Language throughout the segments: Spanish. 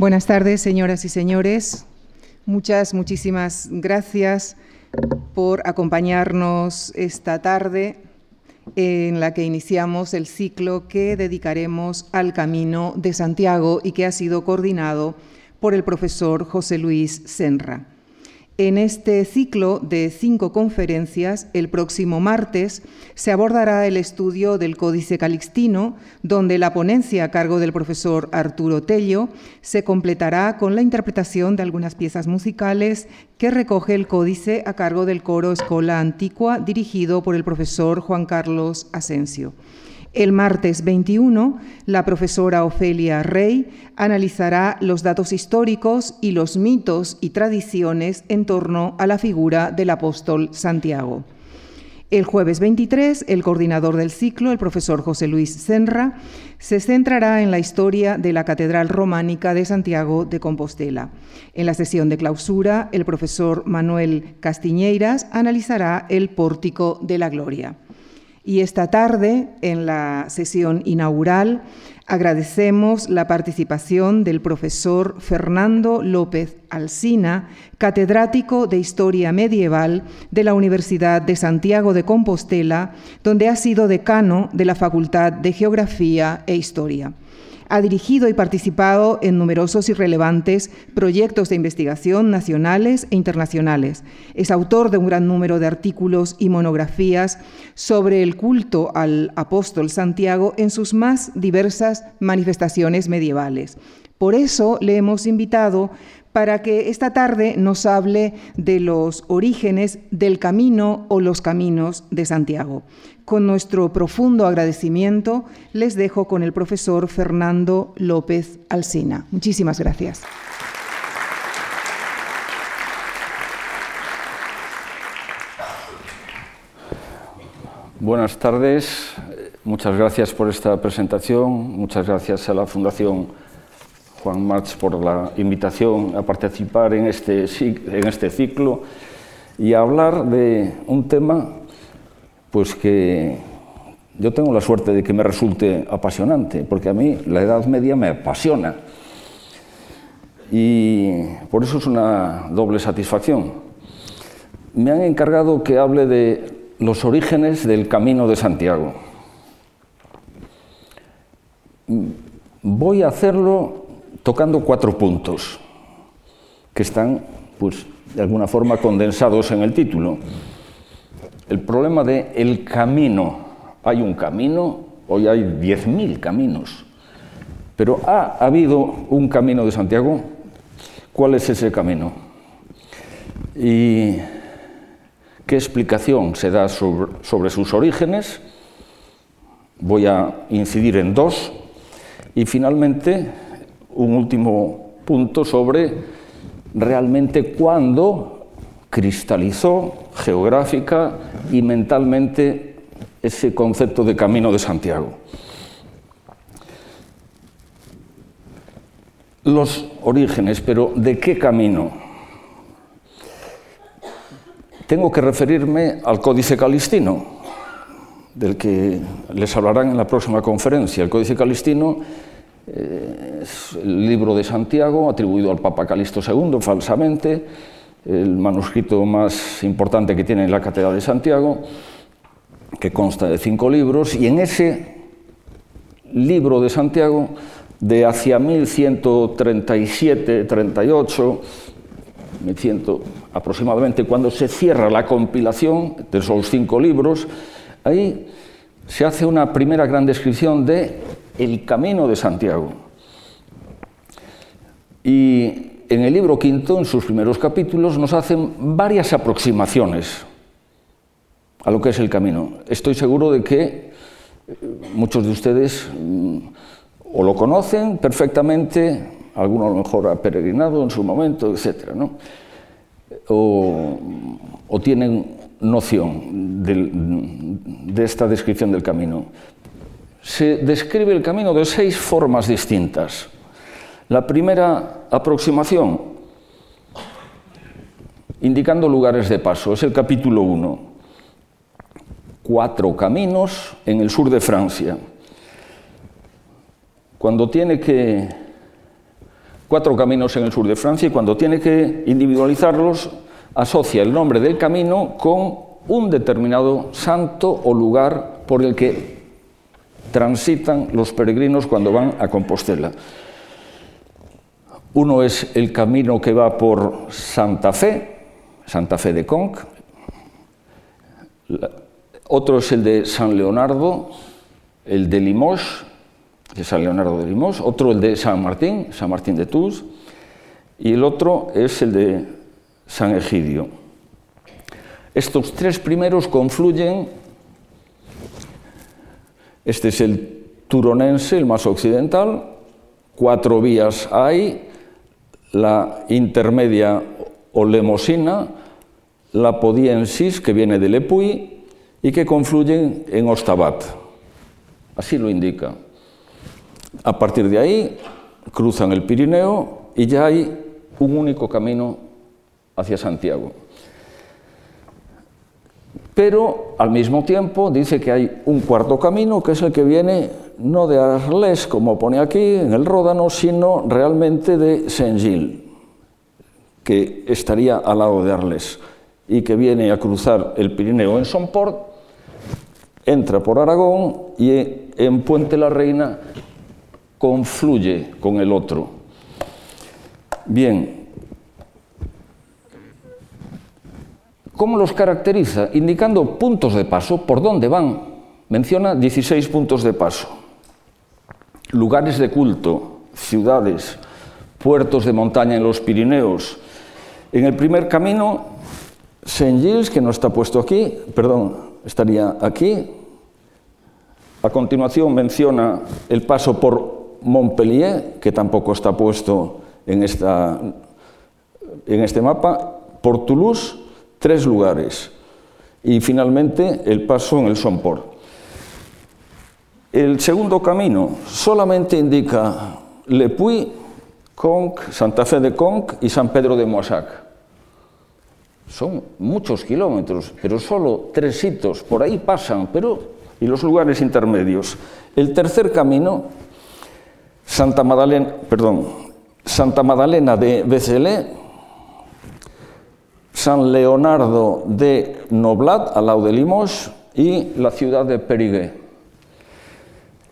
Buenas tardes, señoras y señores. Muchas, muchísimas gracias por acompañarnos esta tarde en la que iniciamos el ciclo que dedicaremos al Camino de Santiago y que ha sido coordinado por el profesor José Luis Senra. En este ciclo de cinco conferencias, el próximo martes, se abordará el estudio del Códice Calixtino, donde la ponencia a cargo del profesor Arturo Tello se completará con la interpretación de algunas piezas musicales que recoge el Códice a cargo del coro Escola Antigua, dirigido por el profesor Juan Carlos Asensio. El martes 21, la profesora Ofelia Rey analizará los datos históricos y los mitos y tradiciones en torno a la figura del apóstol Santiago. El jueves 23, el coordinador del ciclo, el profesor José Luis Senra, se centrará en la historia de la Catedral Románica de Santiago de Compostela. En la sesión de clausura, el profesor Manuel Castiñeiras analizará el Pórtico de la Gloria. Y esta tarde, en la sesión inaugural, agradecemos la participación del profesor Fernando López Alsina, catedrático de Historia Medieval de la Universidad de Santiago de Compostela, donde ha sido decano de la Facultad de Geografía e Historia. Ha dirigido y participado en numerosos y relevantes proyectos de investigación nacionales e internacionales. Es autor de un gran número de artículos y monografías sobre el culto al apóstol Santiago en sus más diversas manifestaciones medievales. Por eso le hemos invitado para que esta tarde nos hable de los orígenes del camino o los caminos de Santiago. Con nuestro profundo agradecimiento les dejo con el profesor Fernando López Alsina. Muchísimas gracias. Buenas tardes, muchas gracias por esta presentación, muchas gracias a la Fundación Juan March por la invitación a participar en este, en este ciclo y a hablar de un tema pues que yo tengo la suerte de que me resulte apasionante, porque a mí la Edad Media me apasiona. Y por eso es una doble satisfacción. Me han encargado que hable de los orígenes del Camino de Santiago. Voy a hacerlo tocando cuatro puntos que están, pues, de alguna forma condensados en el título. El problema de el camino. Hay un camino, hoy hay 10.000 caminos, pero ¿ha habido un camino de Santiago? ¿Cuál es ese camino? ¿Y qué explicación se da sobre sus orígenes? Voy a incidir en dos. Y finalmente, un último punto sobre realmente cuándo cristalizó geográfica y mentalmente ese concepto de camino de Santiago. Los orígenes, pero ¿de qué camino? Tengo que referirme al Códice Calistino, del que les hablarán en la próxima conferencia. El Códice Calistino eh, es el libro de Santiago, atribuido al Papa Calixto II falsamente, el manuscrito más importante que tiene la Catedral de Santiago, que consta de cinco libros, y en ese libro de Santiago, de hacia 1137, 38, 1100 aproximadamente, cuando se cierra la compilación de esos cinco libros, ahí se hace una primera gran descripción de el camino de Santiago. Y en el libro quinto, en sus primeros capítulos, nos hacen varias aproximaciones a lo que es el camino. Estoy seguro de que eh, muchos de ustedes mm, o lo conocen perfectamente, alguno a lo mejor ha peregrinado en su momento, etc. O, tienen noción de esta descripción del camino se describe el camino de seis formas distintas. La primera aproximación, indicando lugares de paso, es el capítulo 1. Cuatro caminos en el sur de Francia. Cuando tiene que cuatro caminos en el sur de Francia y cuando tiene que individualizarlos asocia el nombre del camino con un determinado santo o lugar por el que transitan los peregrinos cuando van a Compostela. Uno es el camino que va por Santa Fe, Santa Fe de Conc. Otro es el de San Leonardo, el de Limoges, de San Leonardo de Limoges. Otro el de San Martín, San Martín de Tours. Y el otro es el de San Egidio. Estos tres primeros confluyen. Este es el turonense, el más occidental. Cuatro vías hay la intermedia o lemosina, la podiensis, que viene del Epuy, y que confluyen en Ostabat. Así lo indica. A partir de ahí cruzan el Pirineo y ya hay un único camino hacia Santiago. Pero al mismo tiempo dice que hay un cuarto camino, que es el que viene no de Arles, como pone aquí en el Ródano, sino realmente de Saint-Gilles, que estaría al lado de Arles y que viene a cruzar el Pirineo en Somport, entra por Aragón y en Puente la Reina confluye con el otro. Bien, ¿cómo los caracteriza? Indicando puntos de paso, por dónde van. Menciona 16 puntos de paso lugares de culto, ciudades, puertos de montaña en los Pirineos. En el primer camino, Saint-Gilles, que no está puesto aquí, perdón, estaría aquí. A continuación menciona el paso por Montpellier, que tampoco está puesto en, esta, en este mapa, por Toulouse, tres lugares. Y finalmente el paso en el Somport. El segundo camino solamente indica Le Puy, Conc, Santa Fe de Conc y San Pedro de Moissac. Son muchos kilómetros, pero solo tres hitos, por ahí pasan, pero y los lugares intermedios. El tercer camino, Santa Magdalena, perdón, Santa Magdalena de Becelé, San Leonardo de Noblat, al lado de Limos, y la ciudad de Perigué.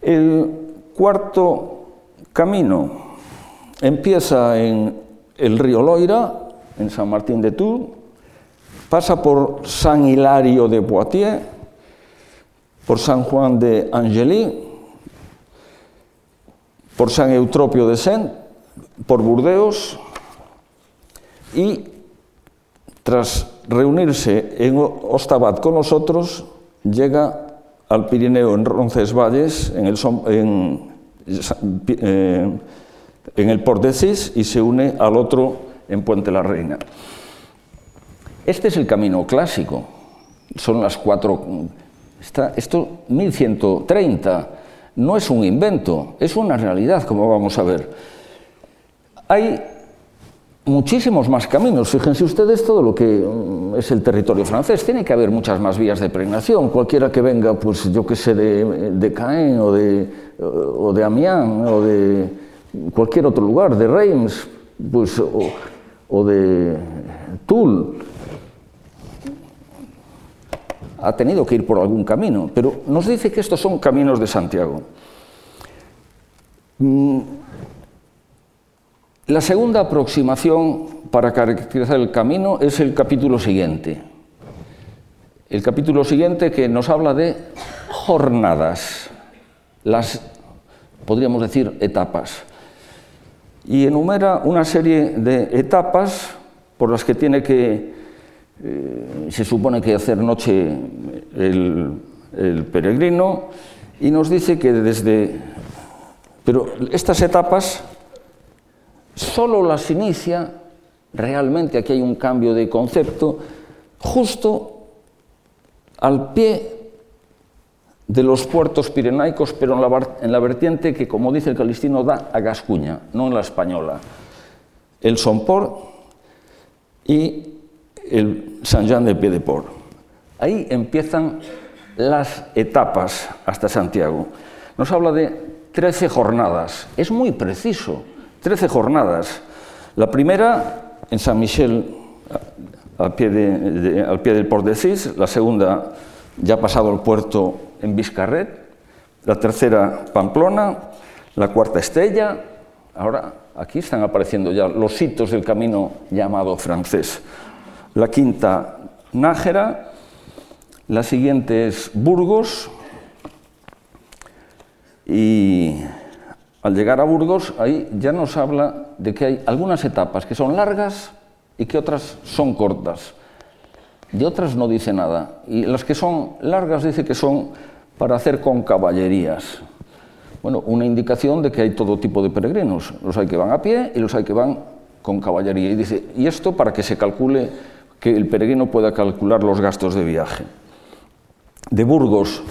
El cuarto camino empieza en el río Loira, en San Martín de Tours, pasa por San Hilario de Poitiers, por San Juan de Angely, por San Eutropio de Sens, por Burdeos y tras reunirse en Ostabat con nosotros, llega al Pirineo en Roncesvalles, en el, en, eh, en el Port de Cis, y se une al otro en Puente la Reina. Este es el camino clásico. Son las cuatro. Está, esto 1130 no es un invento, es una realidad, como vamos a ver. Hay muchísimos más caminos. Fíjense ustedes todo lo que mm, es el territorio francés. Tiene que haber muchas más vías de pregnación. Cualquiera que venga, pues yo que sé, de, Caen o de, o de Amiens o de cualquier otro lugar, de Reims, pues, o, de Toul, ha tenido que ir por algún camino. Pero nos dice que estos son caminos de Santiago. La segunda aproximación para caracterizar el camino es el capítulo siguiente. El capítulo siguiente que nos habla de jornadas, las, podríamos decir, etapas. Y enumera una serie de etapas por las que tiene que, eh, se supone que hacer noche el peregrino, y nos dice que desde... Pero estas etapas solo las inicia, realmente aquí hay un cambio de concepto, justo al pie de los puertos pirenaicos, pero en la, vertiente que, como dice el calistino, da a Gascuña, no en la española. El Somport y el San Jean de Piedeport. Ahí empiezan las etapas hasta Santiago. Nos habla de 13 jornadas. Es muy preciso Trece jornadas. La primera en San Michel, al pie, del Port de Cis, la segunda ya pasado el puerto en Vizcarret, la tercera Pamplona, la cuarta Estella, ahora aquí están apareciendo ya los hitos del camino llamado francés, la quinta Nájera, la siguiente es Burgos. Y al llegar a Burgos ahí ya nos habla de que hay algunas etapas que son largas y que otras son cortas. De otras no dice nada. Y las que son largas dice que son para hacer con caballerías. Bueno, una indicación de que hay todo tipo de peregrinos. Los hay que van a pie y los hay que van con caballería. Y dice, y esto para que se calcule, que el peregrino pueda calcular los gastos de viaje. De Burgos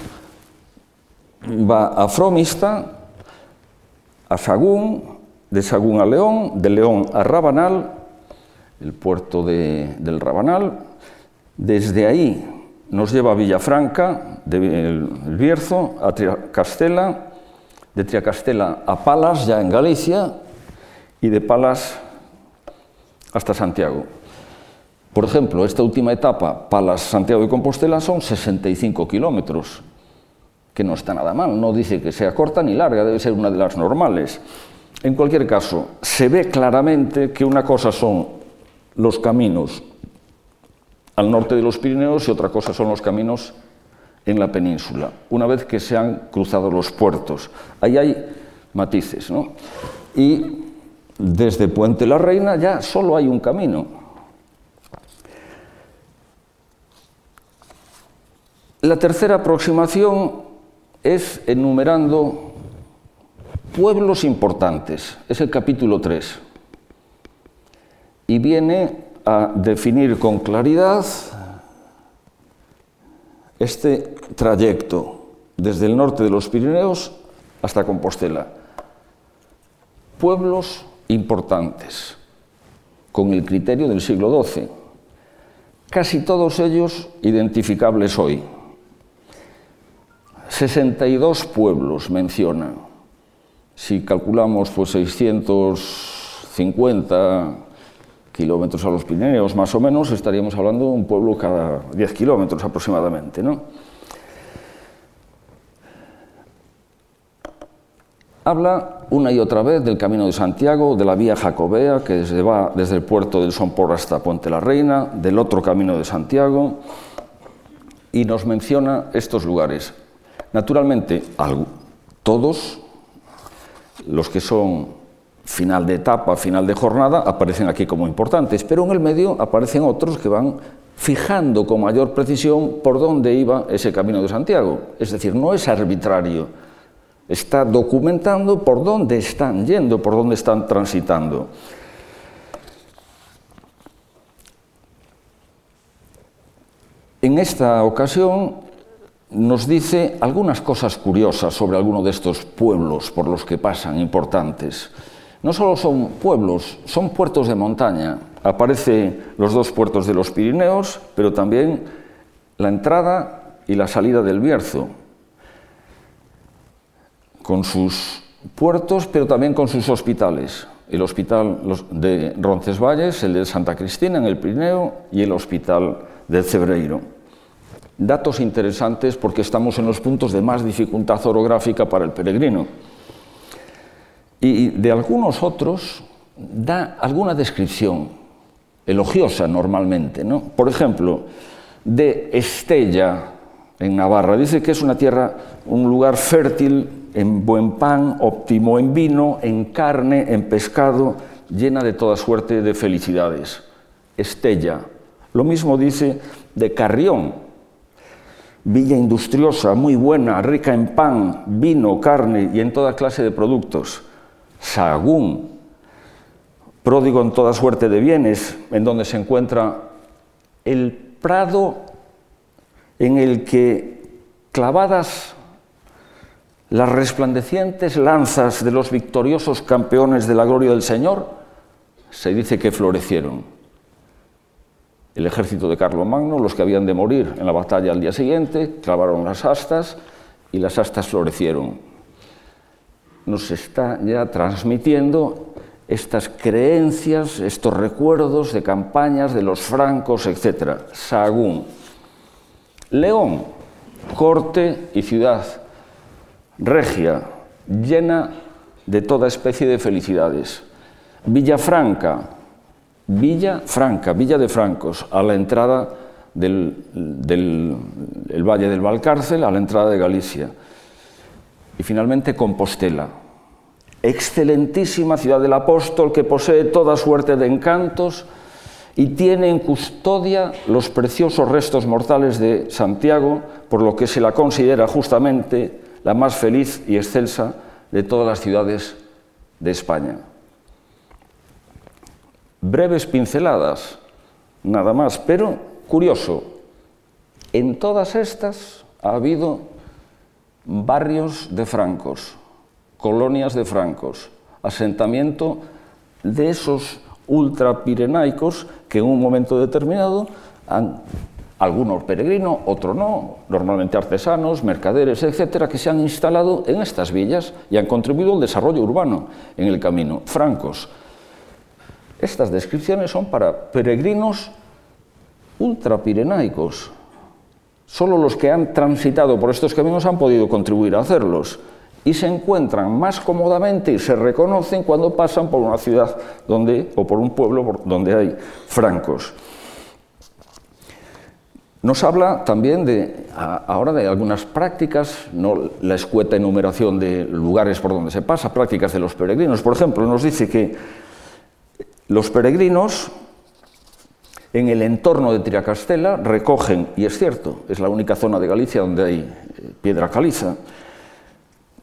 va a Fromista, a Sagún, de Sagún a León, de León a Rabanal, el puerto de, del Rabanal. Desde ahí nos lleva a Villafranca, del de Bierzo, a Triacastela, de Triacastela a Palas, ya en Galicia, y de Palas hasta Santiago. Por exemplo, esta última etapa, Palas, Santiago de Compostela, son 65 kilómetros. Que no está nada mal, no dice que sea corta ni larga, debe ser una de las normales. En cualquier caso, se ve claramente que una cosa son los caminos al norte de los Pirineos y otra cosa son los caminos en la península, una vez que se han cruzado los puertos. Ahí hay matices. ¿no? Y desde Puente la Reina ya solo hay un camino. La tercera aproximación es enumerando pueblos importantes, es el capítulo 3, y viene a definir con claridad este trayecto desde el norte de los Pirineos hasta Compostela. Pueblos importantes, con el criterio del siglo XII, casi todos ellos identificables hoy. 62 pueblos mencionan. Si calculamos pues 650 kilómetros a los Pirineos, más o menos, estaríamos hablando de un pueblo cada 10 kilómetros aproximadamente. ¿no? Habla una y otra vez del Camino de Santiago, de la vía jacobea que desde, va desde el puerto del Sompor hasta Puente la Reina, del otro Camino de Santiago, y nos menciona estos lugares. Naturalmente, todos los que son final de etapa, final de jornada, aparecen aquí como importantes, pero en el medio aparecen otros que van fijando con mayor precisión por dónde iba ese camino de Santiago. Es decir, no es arbitrario, está documentando por dónde están yendo, por dónde están transitando. En esta ocasión nos dice algunas cosas curiosas sobre alguno de estos pueblos por los que pasan, importantes. No solo son pueblos, son puertos de montaña. Aparecen los dos puertos de los Pirineos, pero también la entrada y la salida del Bierzo, con sus puertos, pero también con sus hospitales. El hospital de Roncesvalles, el de Santa Cristina en el Pirineo y el hospital de Cebreiro. Datos interesantes porque estamos en los puntos de más dificultad orográfica para el peregrino y de algunos otros da alguna descripción elogiosa normalmente. ¿no? Por ejemplo, de Estella, en Navarra, dice que es una tierra, un lugar fértil en buen pan, óptimo en vino, en carne, en pescado, llena de toda suerte de felicidades. Estella. Lo mismo dice de Carrión, villa industriosa, muy buena, rica en pan, vino, carne y en toda clase de productos. Sagún, pródigo en toda suerte de bienes, en donde se encuentra el prado en el que clavadas las resplandecientes lanzas de los victoriosos campeones de la gloria del Señor, se dice que florecieron. El ejército de Carlomagno, los que habían de morir en la batalla al día siguiente, clavaron las astas y las astas florecieron nos está ya transmitiendo estas creencias, estos recuerdos de campañas de los francos, etc. Sagún. León, corte y ciudad regia, llena de toda especie de felicidades. Villafranca, Villa Franca, Villa de Francos, a la entrada del, Valle del Valcárcel, a la entrada de Galicia. Y finalmente Compostela, excelentísima ciudad del apóstol que posee toda suerte de encantos y tiene en custodia los preciosos restos mortales de Santiago, por lo que se la considera justamente la más feliz y excelsa de todas las ciudades de España. Breves pinceladas, nada más, pero curioso, en todas estas ha habido barrios de francos, colonias de francos, asentamiento de esos ultrapirenaicos que en un momento determinado han algunos peregrinos, otros no, normalmente artesanos, mercaderes, etcétera, que se han instalado en estas villas y han contribuido al desarrollo urbano en el camino. Francos. Estas descripciones son para peregrinos ultrapirenaicos. Solo los que han transitado por estos caminos han podido contribuir a hacerlos y se encuentran más cómodamente y se reconocen cuando pasan por una ciudad donde, o por un pueblo donde hay francos. Nos habla también de, ahora de algunas prácticas, no la escueta enumeración de lugares por donde se pasa, prácticas de los peregrinos. Por ejemplo, nos dice que los peregrinos en el entorno de Tiracastela recogen, y es cierto, es la única zona de Galicia donde hay eh, piedra caliza,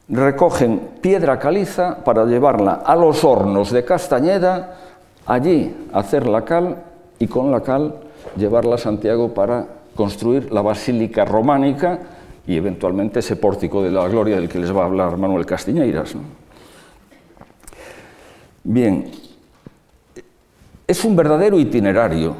recogen piedra caliza para llevarla a los hornos de Castañeda, allí hacer la cal y con la cal llevarla a Santiago para construir la basílica románica y eventualmente ese pórtico de la gloria del que les va a hablar Manuel Castiñeiras. Bien, es un verdadero itinerario.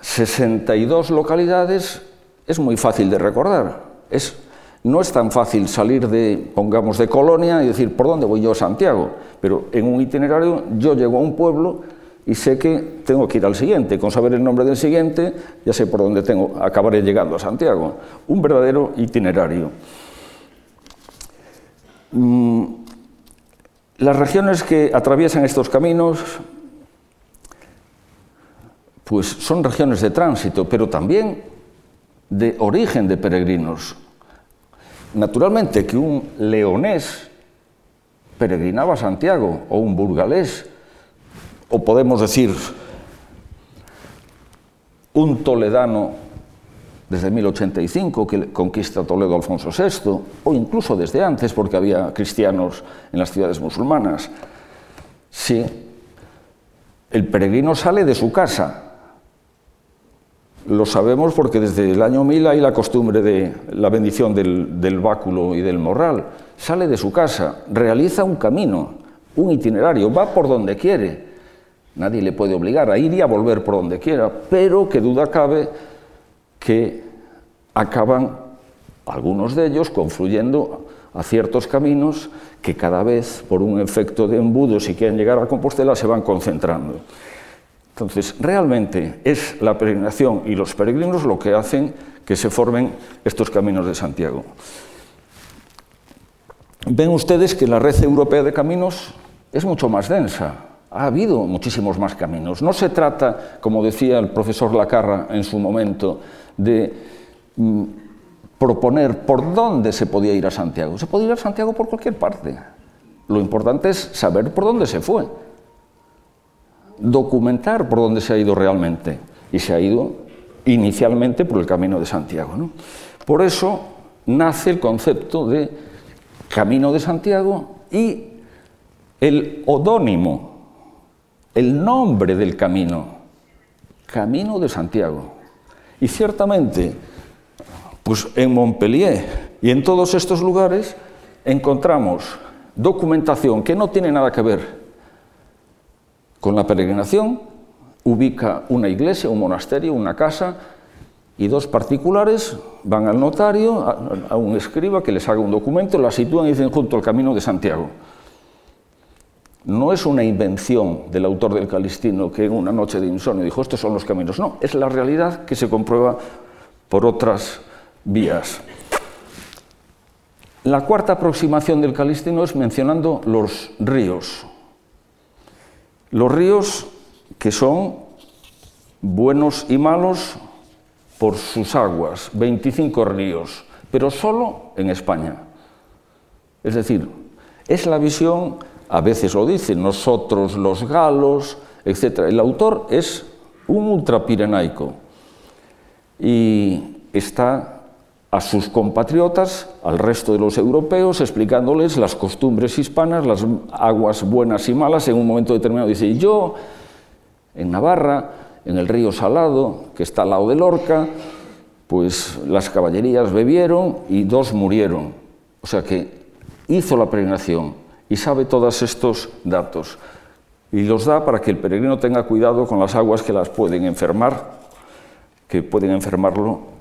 62 localidades es muy fácil de recordar. Es, no es tan fácil salir de, pongamos, de Colonia y decir, ¿por dónde voy yo a Santiago? Pero en un itinerario yo llego a un pueblo y sé que tengo que ir al siguiente. Con saber el nombre del siguiente, ya sé por dónde tengo, acabaré llegando a Santiago. Un verdadero itinerario. Mm, las regiones que atraviesan estos caminos pues son regiones de tránsito, pero también de origen de peregrinos. Naturalmente que un leonés peregrinaba a Santiago o un burgalés o podemos decir un toledano desde 1085 que conquista Toledo Alfonso VI, o incluso desde antes porque había cristianos en las ciudades musulmanas. Sí, el peregrino sale de su casa. Lo sabemos porque desde el año 1000 hay la costumbre de la bendición del, del báculo y del morral. Sale de su casa, realiza un camino, un itinerario, va por donde quiere Nadie le puede obligar a ir y a volver por donde quiera, pero que duda cabe que acaban algunos de ellos confluyendo a ciertos caminos que cada vez, por un efecto de embudo, si quieren llegar a Compostela, se van concentrando. Entonces, realmente es la peregrinación y los peregrinos lo que hacen que se formen estos caminos de Santiago. Ven ustedes que la red europea de caminos es mucho más densa, ha habido muchísimos más caminos. No se trata, como decía el profesor Lacarra en su momento, de mm, proponer por dónde se podía ir a Santiago. Se podía ir a Santiago por cualquier parte. Lo importante es saber por dónde se fue, documentar por dónde se ha ido realmente. Y se ha ido inicialmente por el camino de Santiago. Por eso nace el concepto de Camino de Santiago y el odónimo el nombre del camino, Camino de Santiago. Y ciertamente, pues en Montpellier y en todos estos lugares encontramos documentación que no tiene nada que ver con la peregrinación, ubica una iglesia, un monasterio, una casa, y dos particulares van al notario, a, un escriba que les haga un documento, la sitúan y dicen junto al camino de Santiago. no es una invención del autor del Calistino que en una noche de insomnio dijo estos son los caminos, no, es la realidad que se comprueba por otras vías. La cuarta aproximación del Calistino es mencionando los ríos. Los ríos que son buenos y malos por sus aguas, 25 ríos, pero solo en España. Es decir, es la visión, a veces lo dicen, nosotros los galos, etc. El autor es un ultrapirenaico y está a sus compatriotas, al resto de los europeos, explicándoles las costumbres hispanas, las aguas buenas y malas. En un momento determinado dice, yo en Navarra, en el río Salado, que está al lado de Lorca, pues las caballerías bebieron y dos murieron. O sea que hizo la peregrinación y sabe todos estos datos. Y los da para que el peregrino tenga cuidado con las aguas que las pueden enfermar, que pueden enfermarlo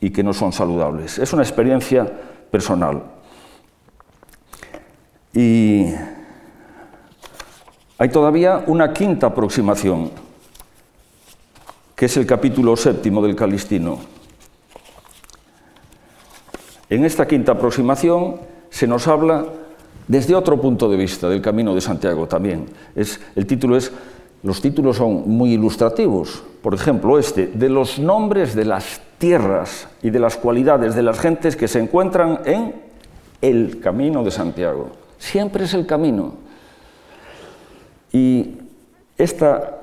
y que no son saludables. Es una experiencia personal. Y hay todavía una quinta aproximación, que es el capítulo séptimo del Calistino. En esta quinta aproximación se nos habla desde otro punto de vista del Camino de Santiago también. Es, el título es, los títulos son muy ilustrativos. Por ejemplo, este, de los nombres de las tierras y de las cualidades de las gentes que se encuentran en el Camino de Santiago. Siempre es el camino. Y esta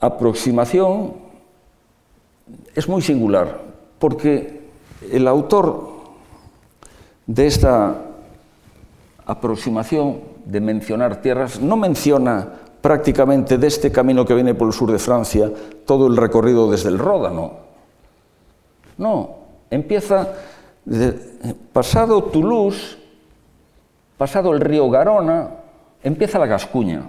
aproximación es muy singular, porque el autor de esta aproximación de mencionar tierras no menciona prácticamente de este camino que viene por el sur de Francia todo el recorrido desde el Ródano. No, empieza pasado Toulouse, pasado el río Garona, empieza la Gascuña.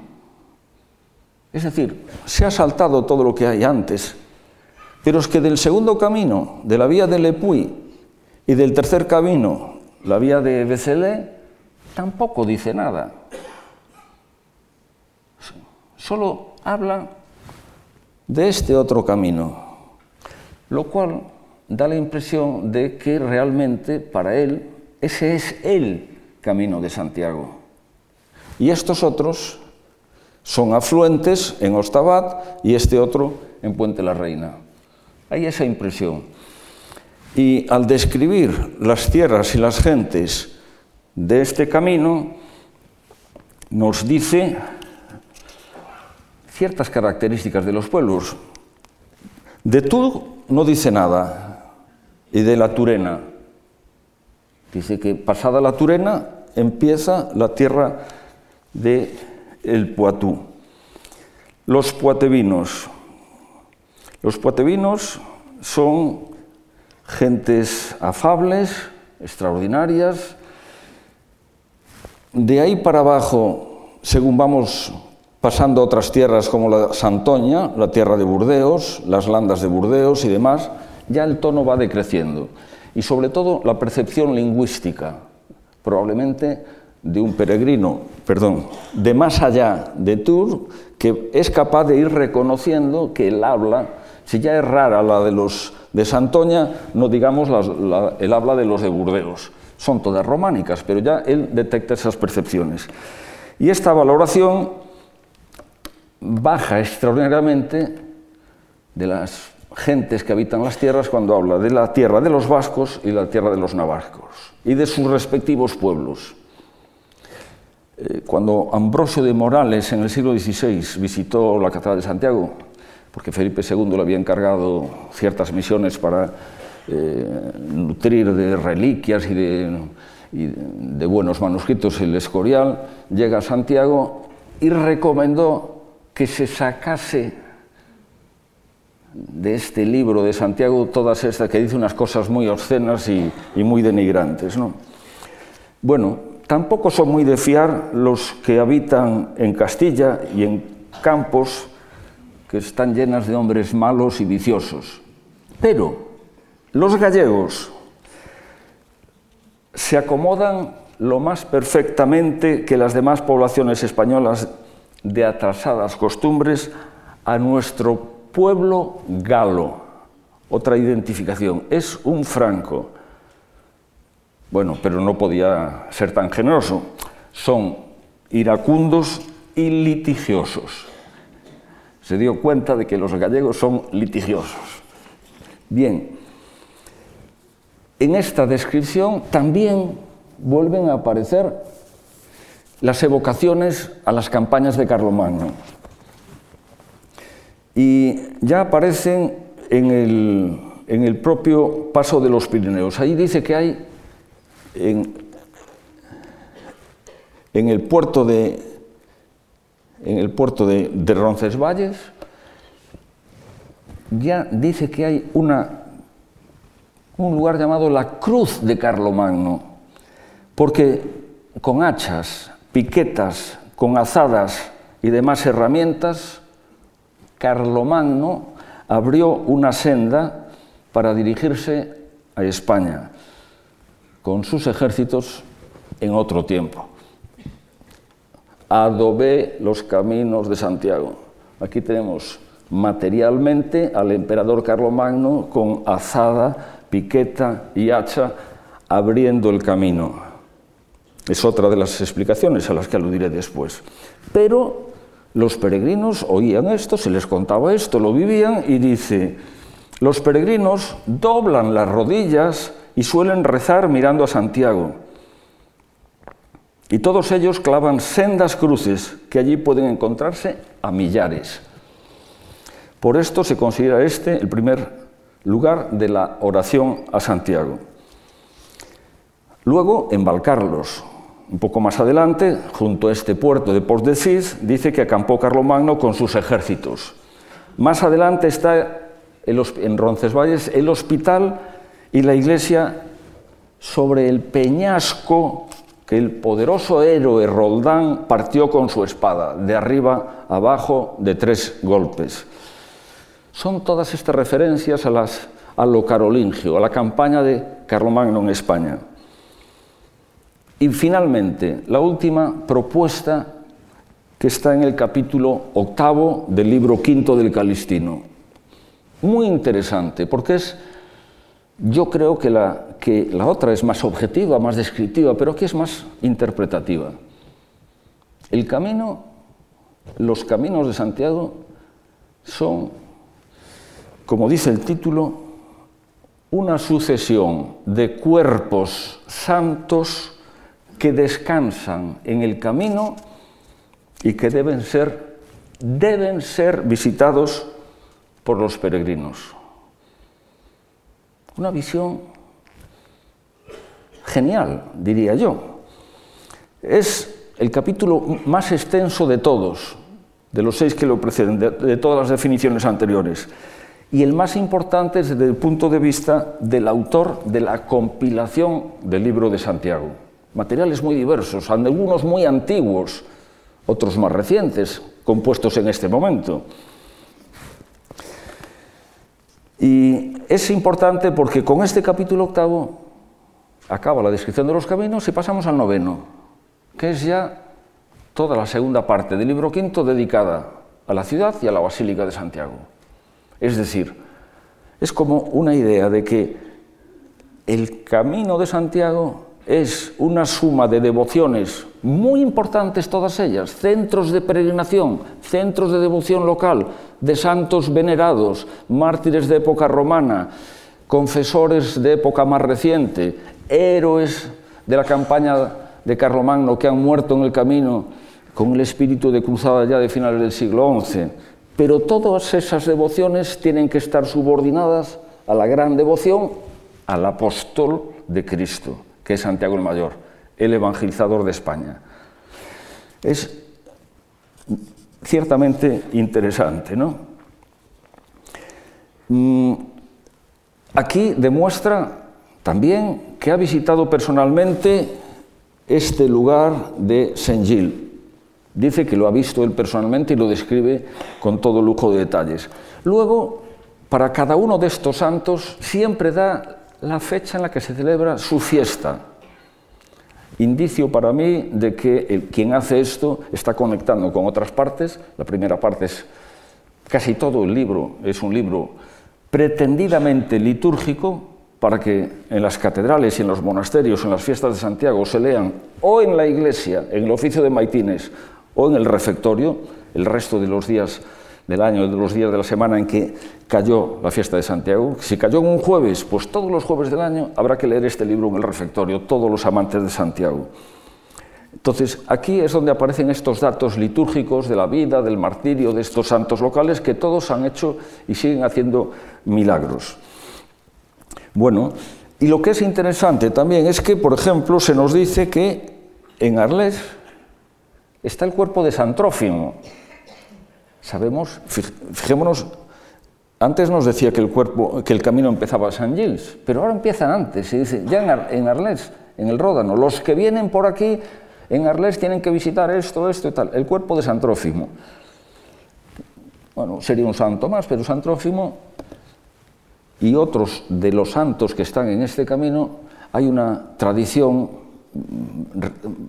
Es decir, se ha saltado todo lo que hay antes. Pero es que del segundo camino, de la vía de Le Puy, y del tercer camino, la vía de Bécelé, tampoco dice nada. Solo habla de este otro camino, lo cual da la impresión de que realmente para él ese es el camino de Santiago. Y estos otros son afluentes en Ostabat y este otro en Puente la Reina. Hay esa impresión. Y al describir las tierras y las gentes de este camino, nos dice ciertas características de los pueblos. De tú no dice nada, y de la Turena. Dice que pasada la Turena empieza la tierra de el Poitou. Los puatevinos. Los puatevinos son gentes afables, extraordinarias. De ahí para abajo, según vamos pasando a otras tierras como la Santoña, la tierra de Burdeos, las landas de Burdeos y demás, ya el tono va decreciendo. Y sobre todo la percepción lingüística, probablemente de un peregrino, perdón, de más allá de Tours, que es capaz de ir reconociendo que el habla, si ya es rara la de los de Santoña, no digamos el habla de los de Burdeos. Son todas románicas, pero ya él detecta esas percepciones. Y esta valoración baja extraordinariamente de las gentes que habitan las tierras cuando habla de la tierra de los vascos y la tierra de los navarcos y de sus respectivos pueblos. Eh, cuando Ambrosio de Morales en el siglo XVI visitó la Catedral de Santiago, porque Felipe II le había encargado ciertas misiones para eh, nutrir de reliquias y de, y de buenos manuscritos el Escorial, llega a Santiago y recomendó que se sacase de este libro de Santiago todas estas que dice unas cosas muy obscenas y, muy denigrantes. ¿no? Bueno, tampoco son muy de fiar los que habitan en Castilla y en campos que están llenas de hombres malos y viciosos. Pero los gallegos se acomodan lo más perfectamente que las demás poblaciones españolas de atrasadas costumbres a nuestro pueblo galo. Otra identificación, es un franco. Bueno, pero no podía ser tan generoso. Son iracundos y litigiosos. Se dio cuenta de que los gallegos son litigiosos. Bien, en esta descripción también vuelven a aparecer las evocaciones a las campañas de Carlomagno. Y ya aparecen en el, en el propio paso de los Pirineos. Ahí dice que hay en, en el puerto de, en el puerto de, Roncesvalles, ya dice que hay una, un lugar llamado la Cruz de Carlomagno, porque con hachas, piquetas, con azadas y demás herramientas, Carlomagno abrió una senda para dirigirse a España con sus ejércitos en otro tiempo. Adobé los caminos de Santiago. Aquí tenemos materialmente al emperador Carlomagno con azada, piqueta y hacha abriendo el camino. Es otra de las explicaciones a las que aludiré después. Pero los peregrinos oían esto, se les contaba esto, lo vivían y dice, los peregrinos doblan las rodillas y suelen rezar mirando a Santiago. Y todos ellos clavan sendas cruces que allí pueden encontrarse a millares. Por esto se considera este el primer lugar de la oración a Santiago. Luego, en Valcarlos, un poco más adelante, junto a este puerto de Port de Cis, dice que acampó Carlomagno con sus ejércitos. Más adelante está en Roncesvalles el hospital y la iglesia sobre el peñasco que el poderoso héroe Roldán partió con su espada, de arriba abajo de tres golpes. Son todas estas referencias a, las, a lo carolingio, a la campaña de Carlomagno en España. Y finalmente, la última propuesta que está en el capítulo octavo del libro quinto del Calistino. Muy interesante, porque es yo creo que la, que la otra es más objetiva, más descriptiva, pero que es más interpretativa. El camino, los caminos de Santiago son, como dice el título, una sucesión de cuerpos santos que descansan en el camino y que deben ser, deben ser visitados por los peregrinos. Una visión genial, diría yo. Es el capítulo más extenso de todos, de los seis que lo preceden, de, todas las definiciones anteriores. Y el más importante desde el punto de vista del autor de la compilación del libro de Santiago. Materiales muy diversos, algunos muy antiguos, otros más recientes, compuestos en este momento. Y es importante porque con este capítulo octavo acaba la descripción de los caminos y pasamos al noveno, que es ya toda la segunda parte del libro quinto dedicada a la ciudad y a la Basílica de Santiago. Es decir, es como una idea de que el camino de Santiago es una suma de devociones muy importantes todas ellas, centros de peregrinación, centros de devoción local, de santos venerados, mártires de época romana, confesores de época más reciente, héroes de la campaña de Carlomagno que han muerto en el camino con el espíritu de cruzada ya de finales del siglo XI. Pero todas esas devociones tienen que estar subordinadas a la gran devoción al apóstol de Cristo que es Santiago el Mayor, el evangelizador de España. Es ciertamente interesante, ¿no? Mm, aquí demuestra también que ha visitado personalmente este lugar de Saint-Gilles. Dice que lo ha visto él personalmente y lo describe con todo lujo de detalles. Luego, para cada uno de estos santos siempre da la fecha en la que se celebra su fiesta. indicio para mí de que el, quien hace esto está conectando con otras partes. La primera parte es casi todo el libro, es un libro pretendidamente litúrgico para que en las catedrales y en los monasterios, en las fiestas de Santiago, se lean o en la iglesia, en el oficio de maitines o en el refectorio, el resto de los días del año, de los días de la semana en que cayó la fiesta de Santiago. Si cayó en un jueves, pues todos los jueves del año habrá que leer este libro en el refectorio, todos los amantes de Santiago. Entonces, aquí es donde aparecen estos datos litúrgicos de la vida, del martirio, de estos santos locales que todos han hecho y siguen haciendo milagros. Bueno, y lo que es interesante también es que, por ejemplo, se nos dice que en Arles está el cuerpo de San Trófimo, Sabemos, fijémonos, antes nos decía que el, cuerpo, que el camino empezaba a San Gilles, pero ahora empiezan antes, se dice, ya en, Arles, en el Ródano, los que vienen por aquí en Arles tienen que visitar esto, esto y tal, el cuerpo de San Trófimo. Bueno, sería un santo más, pero San Trófimo y otros de los santos que están en este camino, hay una tradición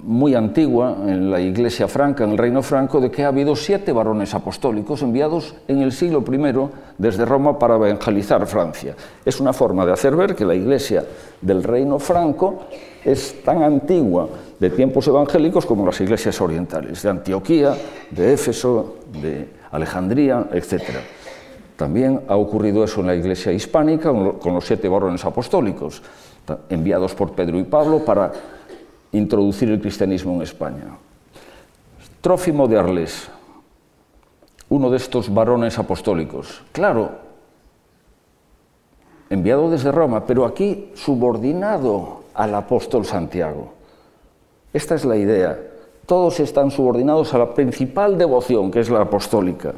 muy antigua en la Iglesia franca, en el Reino Franco, de que ha habido siete varones apostólicos enviados en el siglo I desde Roma para evangelizar Francia. Es una forma de hacer ver que la Iglesia del Reino Franco es tan antigua de tiempos evangélicos como las iglesias orientales, de Antioquía, de Éfeso, de Alejandría, etc. También ha ocurrido eso en la Iglesia hispánica con los siete varones apostólicos, enviados por Pedro y Pablo para introducir el cristianismo en España. Trófimo de Arles, uno de estos varones apostólicos, claro, enviado desde Roma, pero aquí subordinado al apóstol Santiago. Esta es la idea. Todos están subordinados a la principal devoción, que es la apostólica.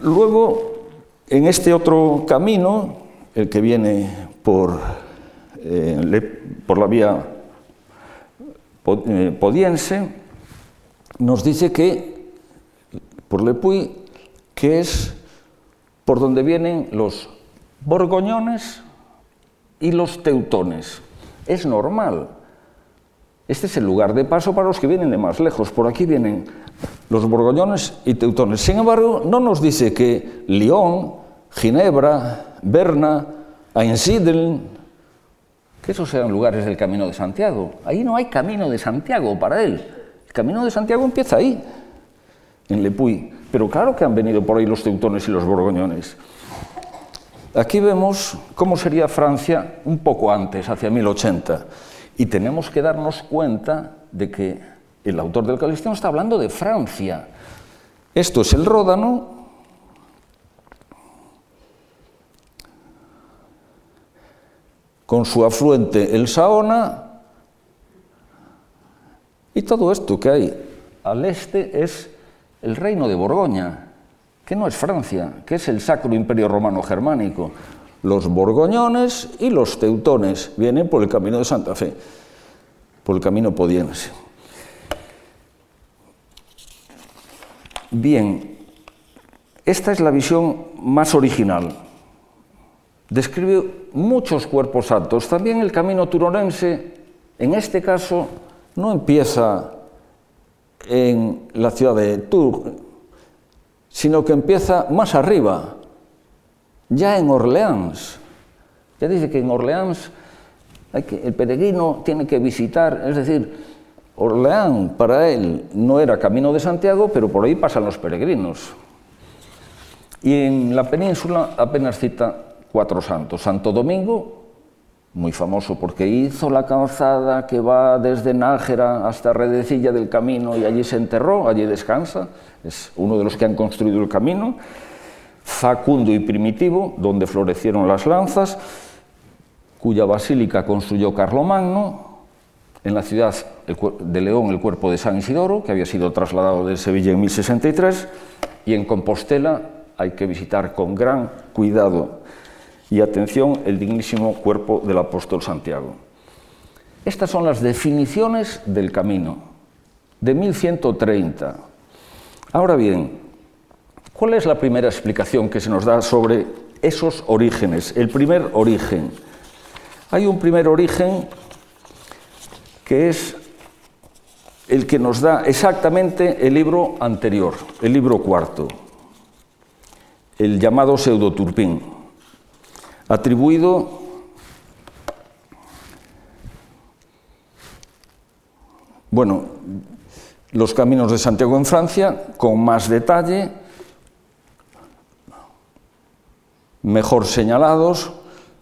Luego, en este otro camino, el que viene por, eh, por la vía podiense, nos dice que, por Lepuy, que es por donde vienen los borgoñones y los teutones. Es normal. Este es el lugar de paso para los que vienen de más lejos. Por aquí vienen los borgoñones y teutones. Sin embargo, no nos dice que Lyon, Ginebra, Berna, Einsiedeln, que esos sean lugares del Camino de Santiago. Ahí no hay Camino de Santiago para él. El Camino de Santiago empieza ahí, en Lepuy. Pero claro que han venido por ahí los teutones y los borgoñones. Aquí vemos cómo sería Francia un poco antes, hacia 1080. Y tenemos que darnos cuenta de que el autor del Calisteo está hablando de Francia. Esto es el Ródano, con su afluente el Saona, y todo esto que hay al este es el reino de Borgoña, que no es Francia, que es el Sacro Imperio Romano Germánico. Los borgoñones y los teutones vienen por el camino de Santa Fe, por el camino podiense. Bien, esta es la visión más original describe muchos cuerpos santos. También el camino turonense, en este caso, no empieza en la ciudad de Tours, sino que empieza más arriba, ya en Orleans. Ya dice que en Orleans el peregrino tiene que visitar, es decir, Orleans para él no era camino de Santiago, pero por ahí pasan los peregrinos. Y en la península apenas cita cuatro santos. Santo Domingo, muy famoso porque hizo la calzada que va desde Nájera hasta Redecilla del Camino y allí se enterró, allí descansa, es uno de los que han construido el camino. Facundo y Primitivo, donde florecieron las lanzas, cuya basílica construyó Carlomagno, en la ciudad de León el cuerpo de San Isidoro, que había sido trasladado de Sevilla en 1063, y en Compostela hay que visitar con gran cuidado y atención el dignísimo cuerpo del apóstol Santiago. Estas son las definiciones del camino de 1130. Ahora bien, ¿cuál es la primera explicación que se nos da sobre esos orígenes? El primer origen. Hay un primer origen que es el que nos da exactamente el libro anterior, el libro cuarto, el llamado Pseudoturpín, atribuido bueno, los caminos de Santiago en Francia, con más detalle, mejor señalados,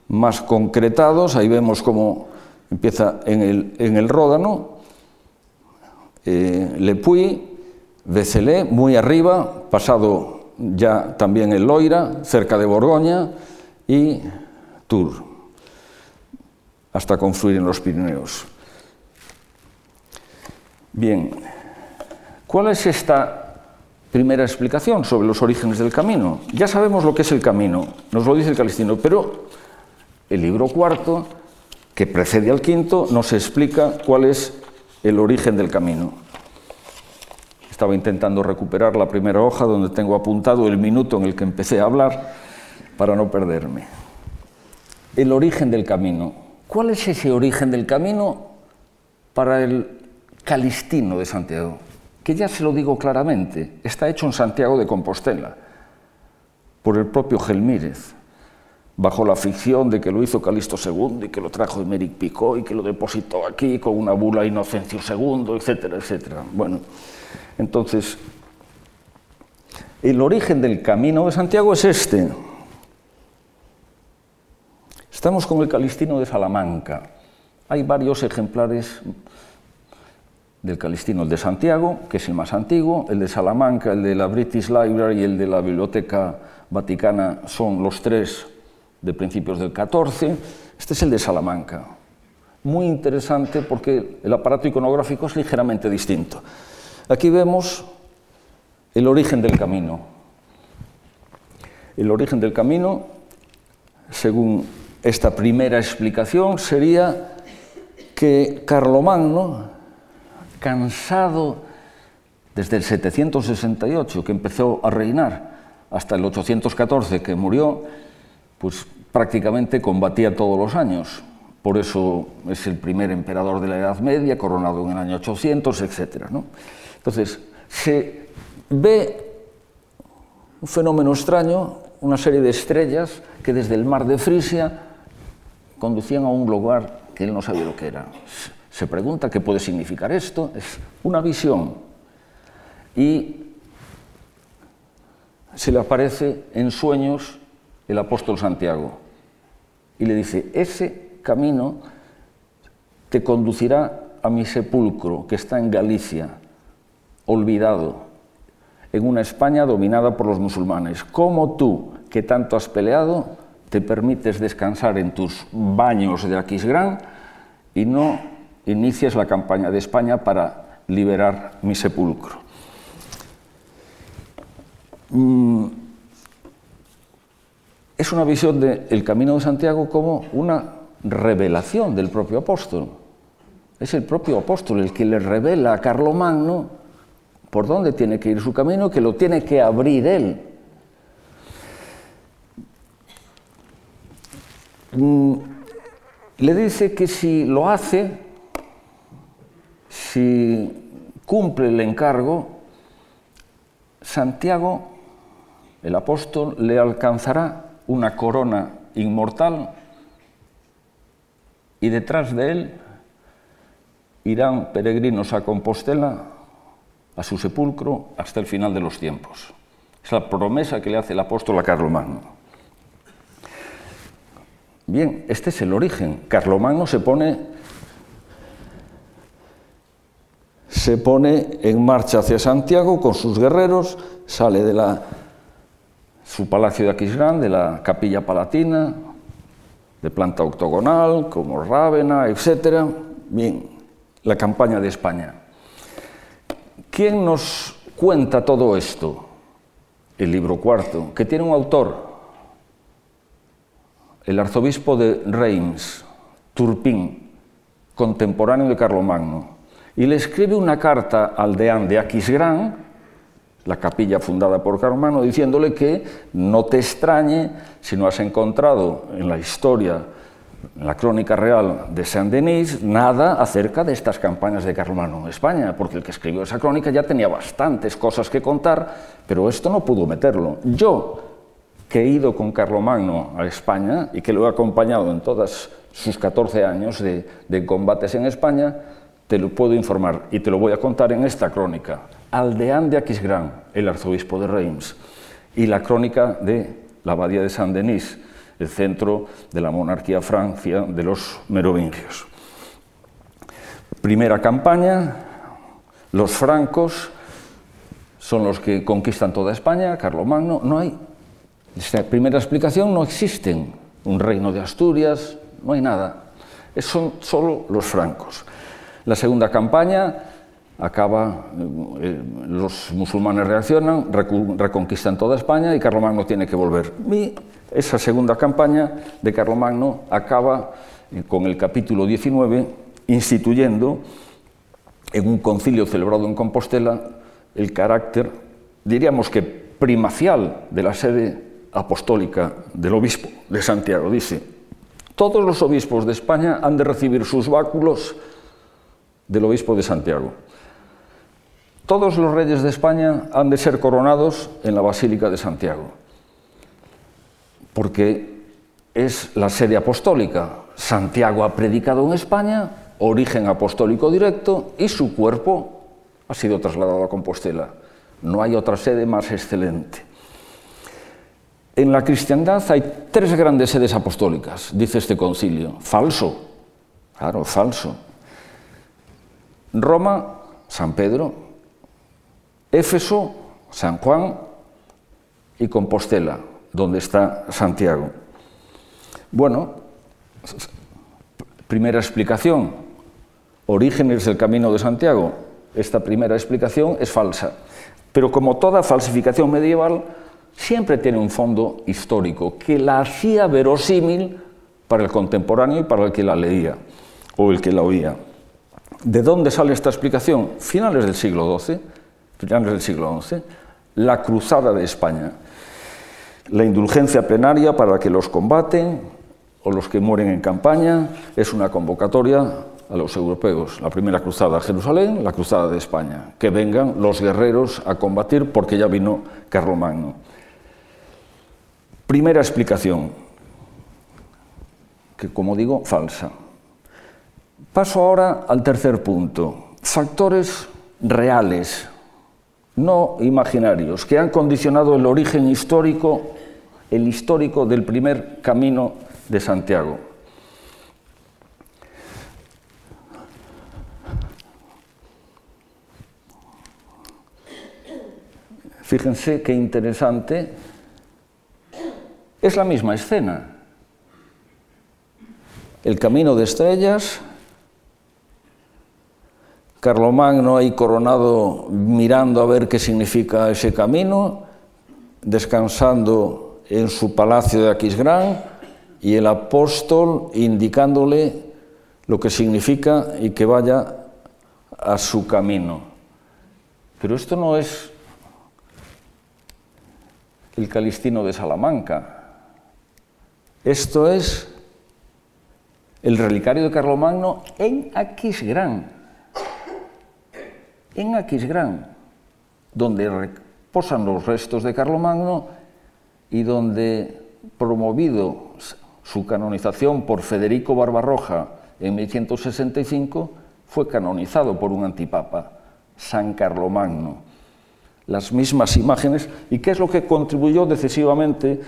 más concretados, ahí vemos cómo empieza en el, en el Ródano, eh, Le Puy, Becelé, muy arriba, pasado ya también el Loira, cerca de Borgoña, y Tours, hasta confluir en los Pirineos. Bien, ¿cuál es esta primera explicación sobre los orígenes del camino? Ya sabemos lo que es el camino, nos lo dice el Calistino, pero el libro cuarto, que precede al quinto, nos explica cuál es el origen del camino. Estaba intentando recuperar la primera hoja donde tengo apuntado el minuto en el que empecé a hablar para no perderme. El origen del camino. ¿Cuál es ese origen del camino para el Calistino de Santiago? Que ya se lo digo claramente, está hecho en Santiago de Compostela, por el propio Gelmírez bajo la ficción de que lo hizo Calisto II y que lo trajo Emeric Picot y que lo depositó aquí con una bula Inocencio II, etcétera, etcétera. Bueno, entonces, el origen del camino de Santiago es este. Estamos con el Calistino de Salamanca. Hay varios ejemplares del Calistino, el de Santiago, que es el más antiguo, el de Salamanca, el de la British Library y el de la Biblioteca Vaticana son los tres de principios del 14. Este es el de Salamanca. Muy interesante porque el aparato iconográfico es ligeramente distinto. Aquí vemos el origen del camino. El origen del camino, según esta primera explicación, sería que Carlomagno, cansado desde el 768, que empezó a reinar, hasta el 814, que murió, pues prácticamente combatía todos los años. Por eso es el primer emperador de la Edad Media, coronado en el año 800, etc. Entonces, se ve un fenómeno extraño, una serie de estrellas que desde el mar de Frisia conducían a un lugar que él no sabía lo que era. Se pregunta qué puede significar esto. Es una visión. Y se le aparece en sueños el apóstol Santiago y le dice, ese camino te conducirá a mi sepulcro que está en Galicia, olvidado, en una España dominada por los musulmanes. ¿Cómo tú, que tanto has peleado, te permites descansar en tus baños de Aquisgrán y no inicias la campaña de España para liberar mi sepulcro? Mm, es una visión del Camino de Santiago como una revelación del propio apóstol. Es el propio apóstol el que le revela a Carlomagno por dónde tiene que ir su camino, que lo tiene que abrir él. Mm, le dice que si lo hace, si cumple el encargo, Santiago, el apóstol, le alcanzará una corona inmortal y detrás de él irán peregrinos a Compostela, a su sepulcro, hasta el final de los tiempos. Es la promesa que le hace el apóstol a Carlomagno. Bien, este es el origen. Carlomagno se pone, se pone en marcha hacia Santiago con sus guerreros, sale de la su palacio de Aquisgrán, de la capilla palatina, de planta octogonal, como Rávena, etc. Bien, la campaña de España. ¿Quién nos cuenta todo esto? El libro cuarto, que tiene un autor, el arzobispo de Reims, Turpín, contemporáneo de Carlomagno, y le escribe una carta al deán de Aquisgrán, la capilla fundada por Carmano, diciéndole que no te extrañe si no has encontrado en la historia en la crónica real de Saint-Denis nada acerca de estas campañas de Carlomagno en España, porque el que escribió esa crónica ya tenía bastantes cosas que contar, pero esto no pudo meterlo. Yo, que he ido con Carlomagno a España y que lo he acompañado en todos sus 14 años de, combates en España, te lo puedo informar y te lo voy a contar en esta crónica. Aldeán de Aquisgrán, el arzobispo de Reims, y la crónica de la abadía de Saint-Denis, el centro de la monarquía Francia de los merovingios. Primera campaña, los francos son los que conquistan toda España, Carlomagno, no hay, esta primera explicación no existen un reino de Asturias, no hay nada, son solo los francos. La segunda campaña acaba, eh, los musulmanes reaccionan, reconquistan toda España y Carlomagno tiene que volver. Y esa segunda campaña de Carlomagno acaba eh, con el capítulo 19 instituyendo en un concilio celebrado en Compostela el carácter, diríamos que primacial de la sede apostólica del obispo de Santiago. Dice, todos los obispos de España han de recibir sus báculos del obispo de Santiago. Todos los reyes de España han de ser coronados en la Basílica de Santiago porque es la sede apostólica. Santiago ha predicado en España, origen apostólico directo, y su cuerpo ha sido trasladado a Compostela. No hay otra sede más excelente. En la cristiandad hay tres grandes sedes apostólicas, dice este concilio. Falso, claro, falso. Roma, San Pedro, Éfeso, San Juan y Compostela, donde está Santiago. Bueno, primera explicación, orígenes del camino de Santiago. Esta primera explicación es falsa, pero como toda falsificación medieval, siempre tiene un fondo histórico que la hacía verosímil para el contemporáneo y para el que la leía o el que la oía. ¿De dónde sale esta explicación? Finales del siglo XII, finales del siglo XI, la Cruzada de España la indulgencia plenaria para que los combaten o los que mueren en campaña es una convocatoria a los europeos. La primera cruzada a Jerusalén, la cruzada de España. Que vengan los guerreros a combatir porque ya vino Carlomagno. Primera explicación, que como digo, falsa. Paso ahora al tercer punto. Factores reales no imaginarios, que han condicionado el origen histórico, el histórico del primer camino de Santiago. Fíjense qué interesante. Es la misma escena. El camino de estrellas, Carlomagno ahí coronado mirando a ver qué significa ese camino, descansando en su palacio de Aquisgrán y el apóstol indicándole lo que significa y que vaya a su camino. Pero esto no es el Calistino de Salamanca. Esto es el relicario de Carlomagno en Aquisgrán en Aquisgrán, donde reposan los restos de Carlomagno y donde, promovido su canonización por Federico Barbarroja en 1165, fue canonizado por un antipapa, San Carlomagno. Las mismas imágenes, ¿y qué es lo que contribuyó decisivamente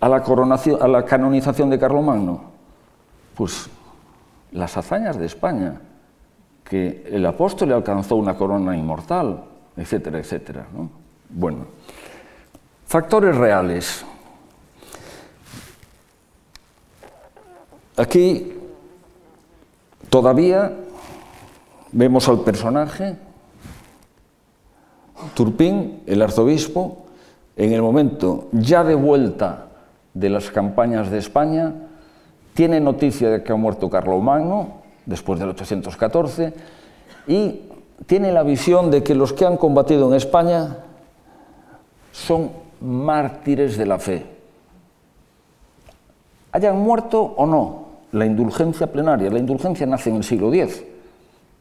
a la, coronación, a la canonización de Carlomagno? Pues las hazañas de España que el apóstol le alcanzó una corona inmortal, etcétera, etcétera. Bueno, factores reales. Aquí todavía vemos al personaje, Turpín, el arzobispo, en el momento ya de vuelta de las campañas de España, tiene noticia de que ha muerto Carlomagno, después del 814, y tiene la visión de que los que han combatido en España son mártires de la fe. hayan muerto o no la indulgencia plenaria. La indulgencia nace en el siglo X,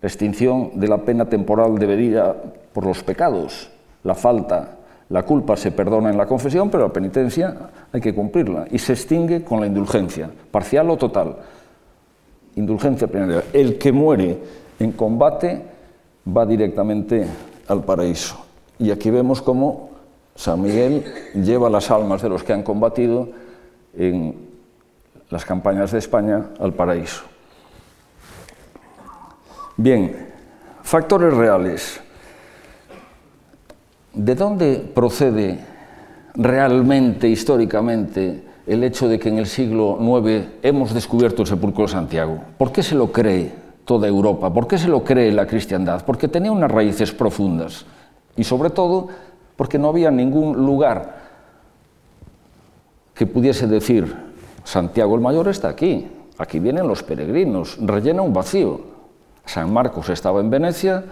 la extinción de la pena temporal debida por los pecados, la falta, la culpa se perdona en la confesión, pero la penitencia hay que cumplirla y se extingue con la indulgencia, parcial o total. Indulgencia plenaria. El que muere en combate va directamente al paraíso. Y aquí vemos cómo San Miguel lleva las almas de los que han combatido en las campañas de España al paraíso. Bien, factores reales. ¿De dónde procede realmente, históricamente, el hecho de que en el siglo IX hemos descubierto el sepulcro de Santiago? ¿Por qué se lo cree toda Europa? ¿Por qué se lo cree la cristiandad? Porque tenía unas raíces profundas y sobre todo porque no había ningún lugar que pudiese decir Santiago el Mayor está aquí, aquí vienen los peregrinos, rellena un vacío. San Marcos estaba en Venecia,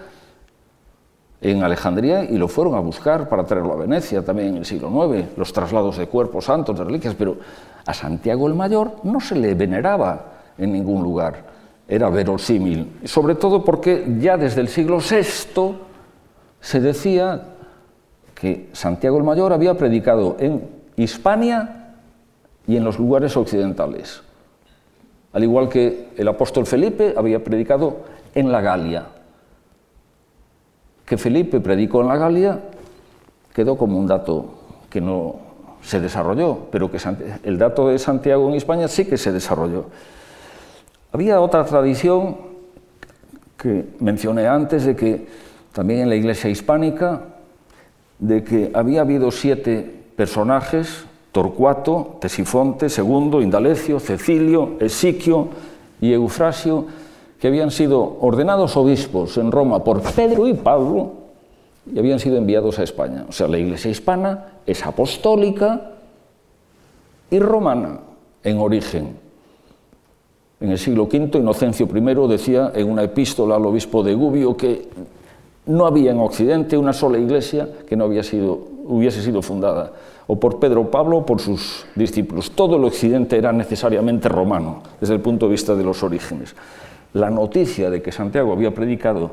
en Alejandría y lo fueron a buscar para traerlo a Venecia también en el siglo IX, los traslados de cuerpos santos, de reliquias, pero a Santiago el Mayor no se le veneraba en ningún lugar, era verosímil, sobre todo porque ya desde el siglo VI se decía que Santiago el Mayor había predicado en Hispania y en los lugares occidentales, al igual que el apóstol Felipe había predicado en la Galia, que Felipe predicó en la Galia quedó como un dato que no se desarrolló, pero que el dato de Santiago en España sí que se desarrolló. Había otra tradición que mencioné antes de que también en la iglesia hispánica, de que había habido siete personajes, Torcuato, Tesifonte, Segundo, Indalecio, Cecilio, Esiquio y Eufrasio, que habían sido ordenados obispos en Roma por Pedro y Pablo y habían sido enviados a España. O sea, la iglesia hispana es apostólica y romana en origen. En el siglo V, Inocencio I decía en una epístola al obispo de Gubbio que no había en Occidente una sola iglesia que no hubiese sido fundada o por Pedro Pablo o por sus discípulos. Todo el Occidente era necesariamente romano desde el punto de vista de los orígenes la noticia de que Santiago había predicado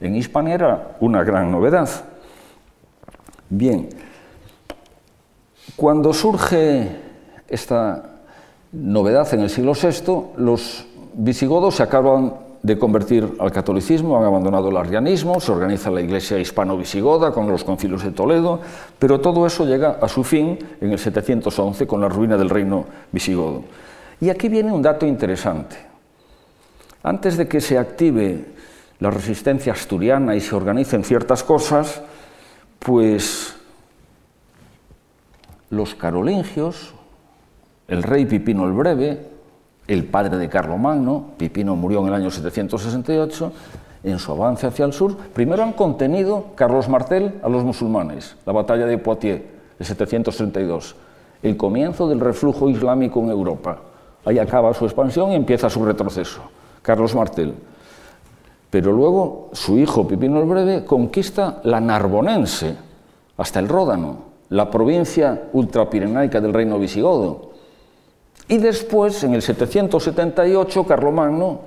en Hispania era una gran novedad. Bien, cuando surge esta novedad en el siglo VI, los visigodos se acaban de convertir al catolicismo, han abandonado el arrianismo, se organiza la iglesia hispano-visigoda con los concilios de Toledo, pero todo eso llega a su fin en el 711 con la ruina del reino visigodo. Y aquí viene un dato interesante. Antes de que se active la resistencia asturiana y se organicen ciertas cosas, pues los carolingios, el rey Pipino el Breve, el padre de Carlomagno, Pipino murió en el año 768, en su avance hacia el sur, primero han contenido Carlos Martel a los musulmanes, la batalla de Poitiers, de 732, el comienzo del reflujo islámico en Europa. Ahí acaba su expansión y empieza su retroceso. Carlos Martel. Pero luego su hijo Pipino el Breve conquista la Narbonense, hasta el Ródano, la provincia ultrapirenaica del reino visigodo. Y después, en el 778, Carlomagno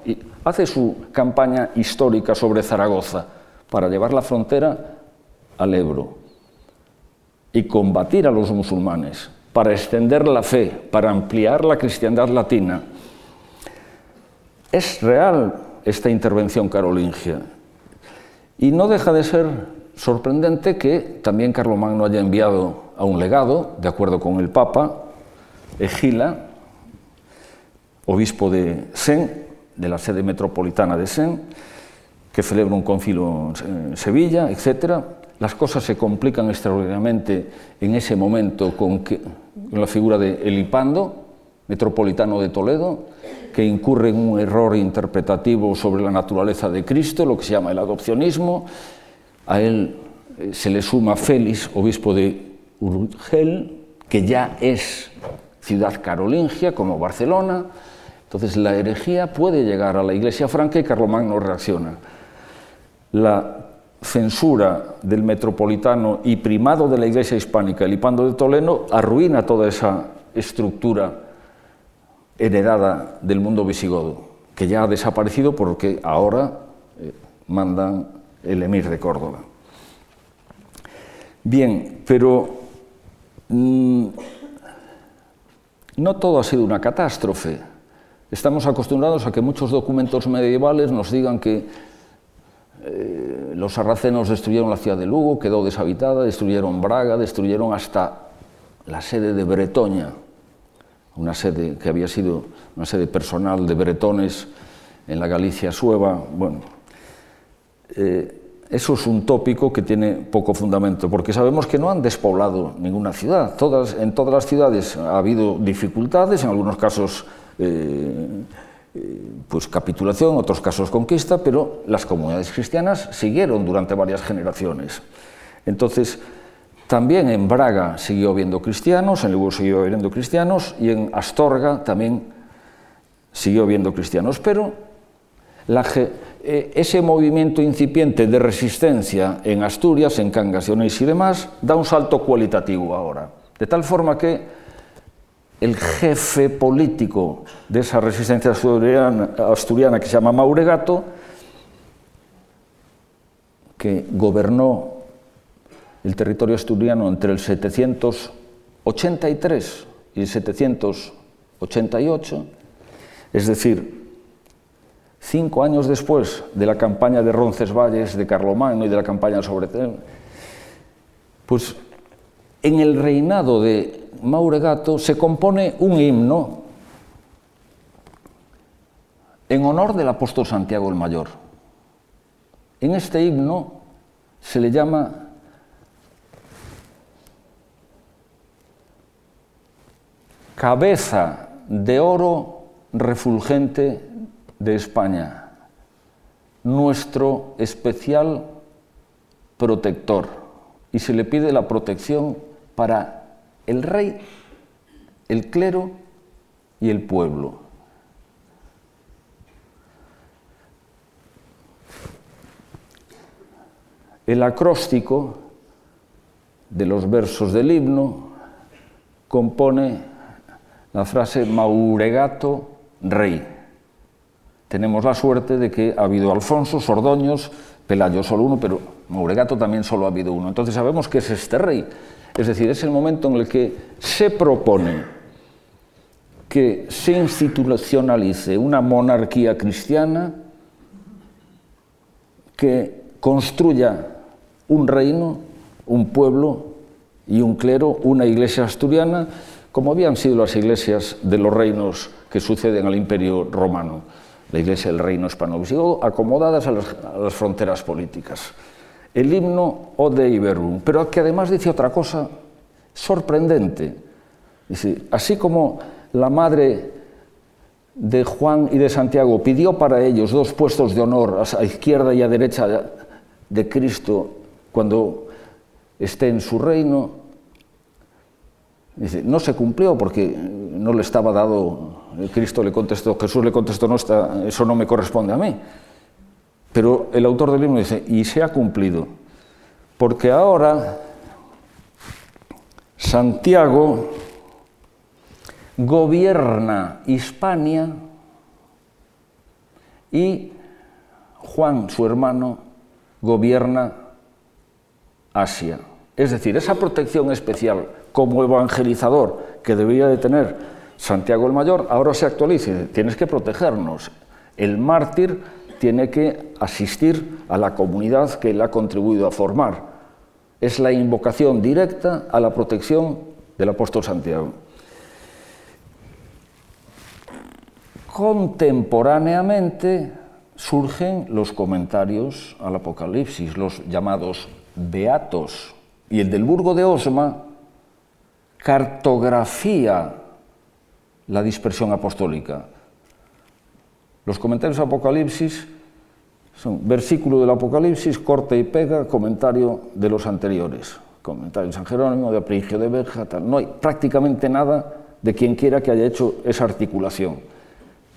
hace su campaña histórica sobre Zaragoza para llevar la frontera al Ebro y combatir a los musulmanes, para extender la fe, para ampliar la cristiandad latina. Es real esta intervención carolingia. Y no deja de ser sorprendente que también Carlomagno haya enviado a un legado, de acuerdo con el Papa, Egila, obispo de Sen, de la sede metropolitana de Sen, que celebra un concilio en Sevilla, etc. Las cosas se complican extraordinariamente en ese momento con, la figura de Elipando, metropolitano de Toledo, que incurre en un error interpretativo sobre la naturaleza de Cristo, lo que se llama el adopcionismo. A él eh, se le suma Félix, obispo de Urgel, que ya es ciudad carolingia, como Barcelona. Entonces la herejía puede llegar a la Iglesia franca y Carlomagno reacciona. La censura del metropolitano y primado de la Iglesia hispánica, el Ipando de Toledo, arruina toda esa estructura heredada del mundo visigodo, que ya ha desaparecido porque ahora eh, mandan el emir de Córdoba. Bien, pero mm, no todo ha sido una catástrofe. Estamos acostumbrados a que muchos documentos medievales nos digan que eh, los sarracenos destruyeron la ciudad de Lugo, quedó deshabitada, destruyeron Braga, destruyeron hasta la sede de Bretoña, una sede que había sido una sede personal de bretones en la Galicia sueva. Bueno, eh, eso es un tópico que tiene poco fundamento, porque sabemos que no han despoblado ninguna ciudad. Todas, en todas las ciudades ha habido dificultades, en algunos casos eh, eh, pues capitulación, otros casos conquista, pero las comunidades cristianas siguieron durante varias generaciones. Entonces, también en Braga siguió habiendo cristianos, en Lugo siguió habiendo cristianos y en Astorga también siguió habiendo cristianos, pero eh, ese movimiento incipiente de resistencia en Asturias, en Cangas y demás, da un salto cualitativo ahora. De tal forma que el jefe político de esa resistencia asturiana, que se llama Mauregato, que gobernó el territorio asturiano entre el 783 y el 788, es decir, cinco años después de la campaña de Roncesvalles, de Carlomagno y de la campaña sobre pues en el reinado de Mauregato se compone un himno en honor del apóstol Santiago el Mayor. En este himno se le llama cabeza de oro refulgente de España, nuestro especial protector. Y se le pide la protección para el rey, el clero y el pueblo. El acróstico de los versos del himno compone la frase Mauregato rey tenemos la suerte de que ha habido Alfonso, Sordoños, Pelayo solo uno, pero Mauregato también solo ha habido uno. Entonces sabemos que es este rey. Es decir, es el momento en el que se propone que se institucionalice una monarquía cristiana que construya un reino, un pueblo y un clero, una iglesia asturiana, como habían sido las iglesias de los reinos que suceden al imperio romano la Iglesia del Reino Hispano-Visigodo, acomodadas a las, fronteras políticas. El himno Ode Iberum, pero que además dice otra cosa sorprendente. Dice, así como la madre de Juan y de Santiago pidió para ellos dos puestos de honor a izquierda y a derecha de Cristo cuando esté en su reino, dice, no se cumplió porque no le estaba dado Cristo le contestó, Jesús le contestó, no está, eso no me corresponde a mí. Pero el autor del libro dice, y se ha cumplido, porque ahora Santiago gobierna Hispania y Juan, su hermano, gobierna Asia. Es decir, esa protección especial como evangelizador que debería de tener Santiago el Mayor ahora se actualiza tienes que protegernos. El mártir tiene que asistir a la comunidad que él ha contribuido a formar. Es la invocación directa a la protección del apóstol Santiago. Contemporáneamente surgen los comentarios al Apocalipsis, los llamados beatos, y el del Burgo de Osma cartografía la dispersión apostólica. Los comentarios Apocalipsis son versículo del Apocalipsis, corte y pega, comentario de los anteriores. Comentario de San Jerónimo, de Aprigio de Berja, tal. No hay prácticamente nada de quien quiera que haya hecho esa articulación.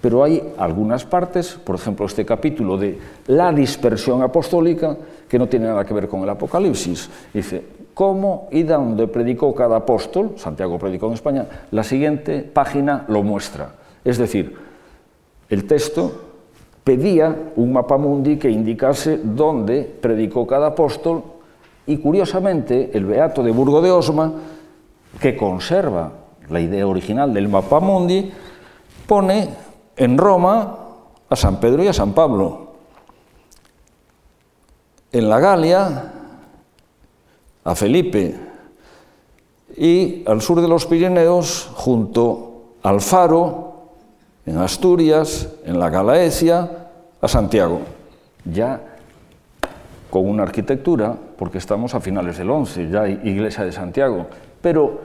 Pero hay algunas partes, por ejemplo, este capítulo de la dispersión apostólica, que no tiene nada que ver con el Apocalipsis. Dice, cómo y dónde predicó cada apóstol, Santiago predicó en España, la siguiente página lo muestra. Es decir, el texto pedía un mapa mundi que indicase dónde predicó cada apóstol y curiosamente el Beato de Burgo de Osma, que conserva la idea original del mapa mundi, pone en Roma a San Pedro y a San Pablo. En la Galia a Felipe y al sur de los Pirineos junto al Faro en Asturias, en la Galaecia, a Santiago. Ya con una arquitectura, porque estamos a finales del 11, ya hay iglesia de Santiago, pero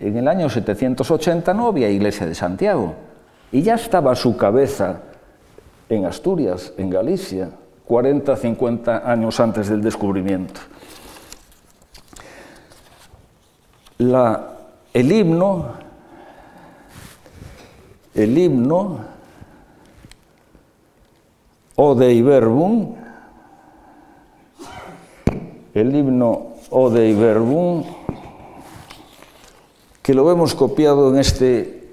en el año 780 no había iglesia de Santiago, y ya estaba su cabeza en Asturias, en Galicia, 40, 50 años antes del descubrimiento. La, el himno el himno O Dei Verbum, el himno O Dei Verbum, que lo hemos copiado en este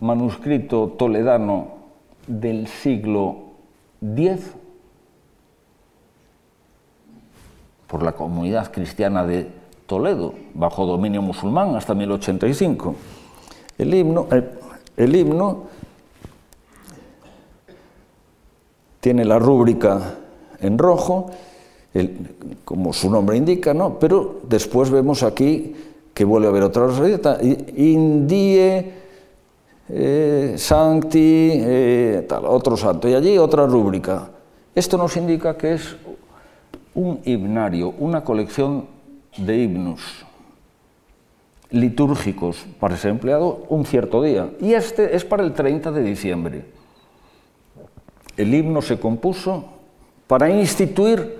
manuscrito toledano del siglo X por la comunidad cristiana de Toledo, bajo dominio musulmán hasta 1085. El himno, el himno tiene la rúbrica en rojo, como su nombre indica, ¿no? pero después vemos aquí que vuelve a haber otra roseta, Indie, eh, Sancti, eh, tal, otro santo, y allí otra rúbrica. Esto nos indica que es un himnario, una colección de himnos litúrgicos para ser empleado un cierto día. Y este es para el 30 de diciembre. El himno se compuso para instituir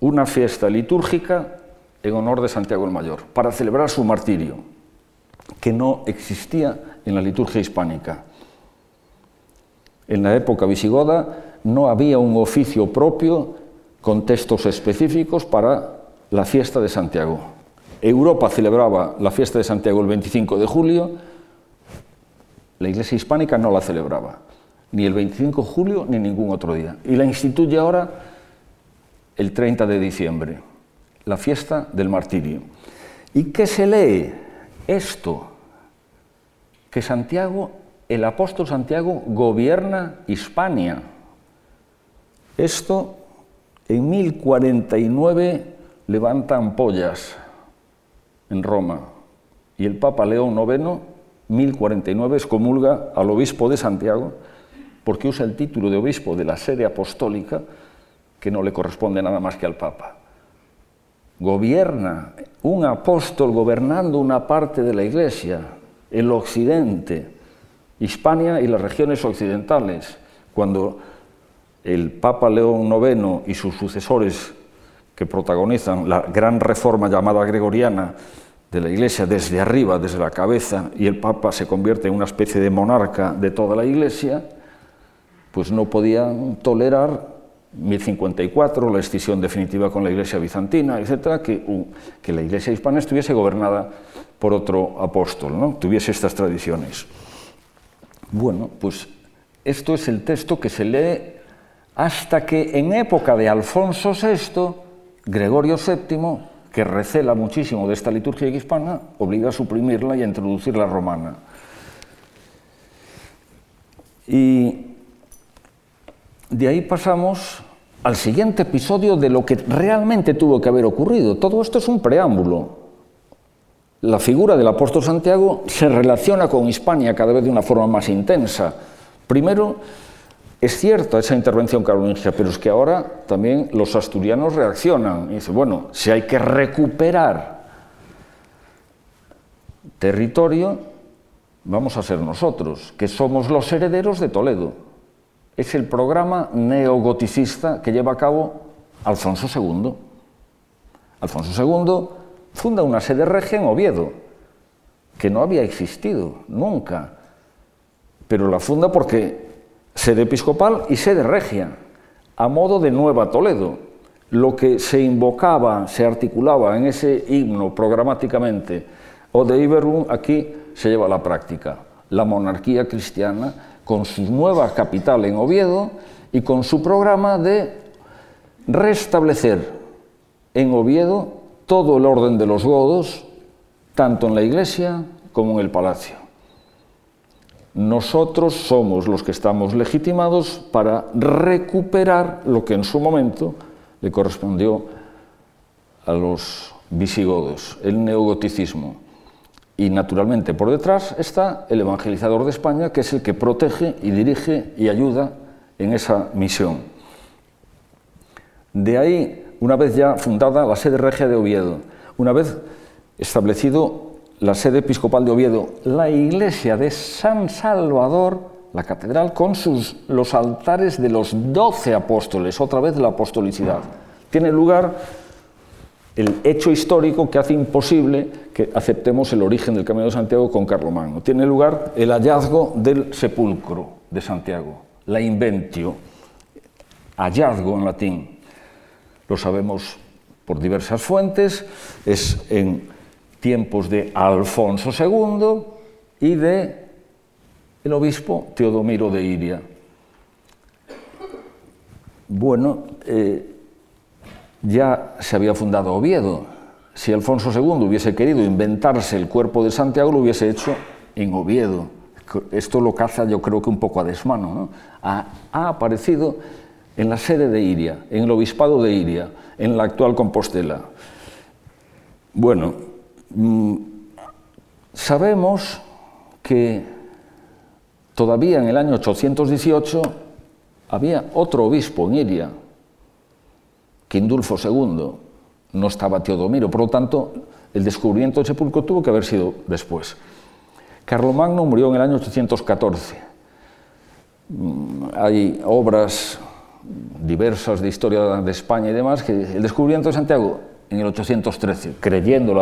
una fiesta litúrgica en honor de Santiago el Mayor, para celebrar su martirio, que no existía en la liturgia hispánica. En la época visigoda no había un oficio propio con textos específicos para la fiesta de Santiago. Europa celebraba la fiesta de Santiago el 25 de julio, la Iglesia hispánica no la celebraba, ni el 25 de julio ni ningún otro día. Y la instituye ahora el 30 de diciembre, la fiesta del martirio. ¿Y qué se lee? Esto, que Santiago, el apóstol Santiago, gobierna Hispania. Esto en 1049 levanta ampollas en Roma y el Papa León IX, 1049, excomulga al obispo de Santiago porque usa el título de obispo de la sede apostólica que no le corresponde nada más que al Papa. Gobierna un apóstol gobernando una parte de la Iglesia, el occidente, Hispania y las regiones occidentales, cuando el Papa León IX y sus sucesores que protagonizan la gran reforma llamada gregoriana de la Iglesia desde arriba, desde la cabeza, y el Papa se convierte en una especie de monarca de toda la Iglesia, pues no podían tolerar 1054, la escisión definitiva con la Iglesia bizantina, etcétera, que, que la Iglesia hispana estuviese gobernada por otro apóstol, ¿no? tuviese estas tradiciones. Bueno, pues esto es el texto que se lee hasta que en época de Alfonso VI, Gregorio VII que recela muchísimo de esta liturgia hispana, obliga a suprimirla y a introducir la romana. Y de ahí pasamos al siguiente episodio de lo que realmente tuvo que haber ocurrido. Todo esto es un preámbulo. La figura del apóstol Santiago se relaciona con Hispania cada vez de una forma más intensa. Primero, es cierta esa intervención carolingia, pero es que ahora también los asturianos reaccionan y dicen, bueno, si hay que recuperar territorio, vamos a ser nosotros, que somos los herederos de Toledo. Es el programa neogoticista que lleva a cabo Alfonso II. Alfonso II funda una sede regia en Oviedo, que no había existido nunca, pero la funda porque sede episcopal y sede regia, a modo de Nueva Toledo. Lo que se invocaba, se articulaba en ese himno programáticamente o de Iberum, aquí se lleva a la práctica. la monarquía cristiana con su nueva capital en Oviedo y con su programa de restablecer en Oviedo todo el orden de los godos, tanto en la iglesia como en el palacio. Nosotros somos los que estamos legitimados para recuperar lo que en su momento le correspondió a los visigodos, el neogoticismo. Y naturalmente por detrás está el evangelizador de España, que es el que protege y dirige y ayuda en esa misión. De ahí, una vez ya fundada la sede regia de Oviedo, una vez establecido la sede episcopal de Oviedo, la iglesia de San Salvador, la catedral con sus, los altares de los doce apóstoles, otra vez la apostolicidad. Tiene lugar el hecho histórico que hace imposible que aceptemos el origen del Camino de Santiago con Carlomagno. Tiene lugar el hallazgo del sepulcro de Santiago, la inventio, hallazgo en latín. Lo sabemos por diversas fuentes, es en tiempos de Alfonso II y de el obispo Teodomiro de Iria. Bueno, eh, ya se había fundado Oviedo. Si Alfonso II hubiese querido inventarse el cuerpo de Santiago, lo hubiese hecho en Oviedo. Esto lo caza yo creo que un poco a desmano. Ha, aparecido en la sede de Iria, en el obispado de Iria, en la actual Compostela. Bueno, sabemos que todavía en el año 818 había otro obispo en Iria, Indulfo II, no estaba Teodomiro, por lo tanto, el descubrimiento del sepulcro tuvo que haber sido después. Carlomagno murió en el año 814. Mm, hay obras diversas de historia de España y demás que el descubrimiento de Santiago en el 813, creyendo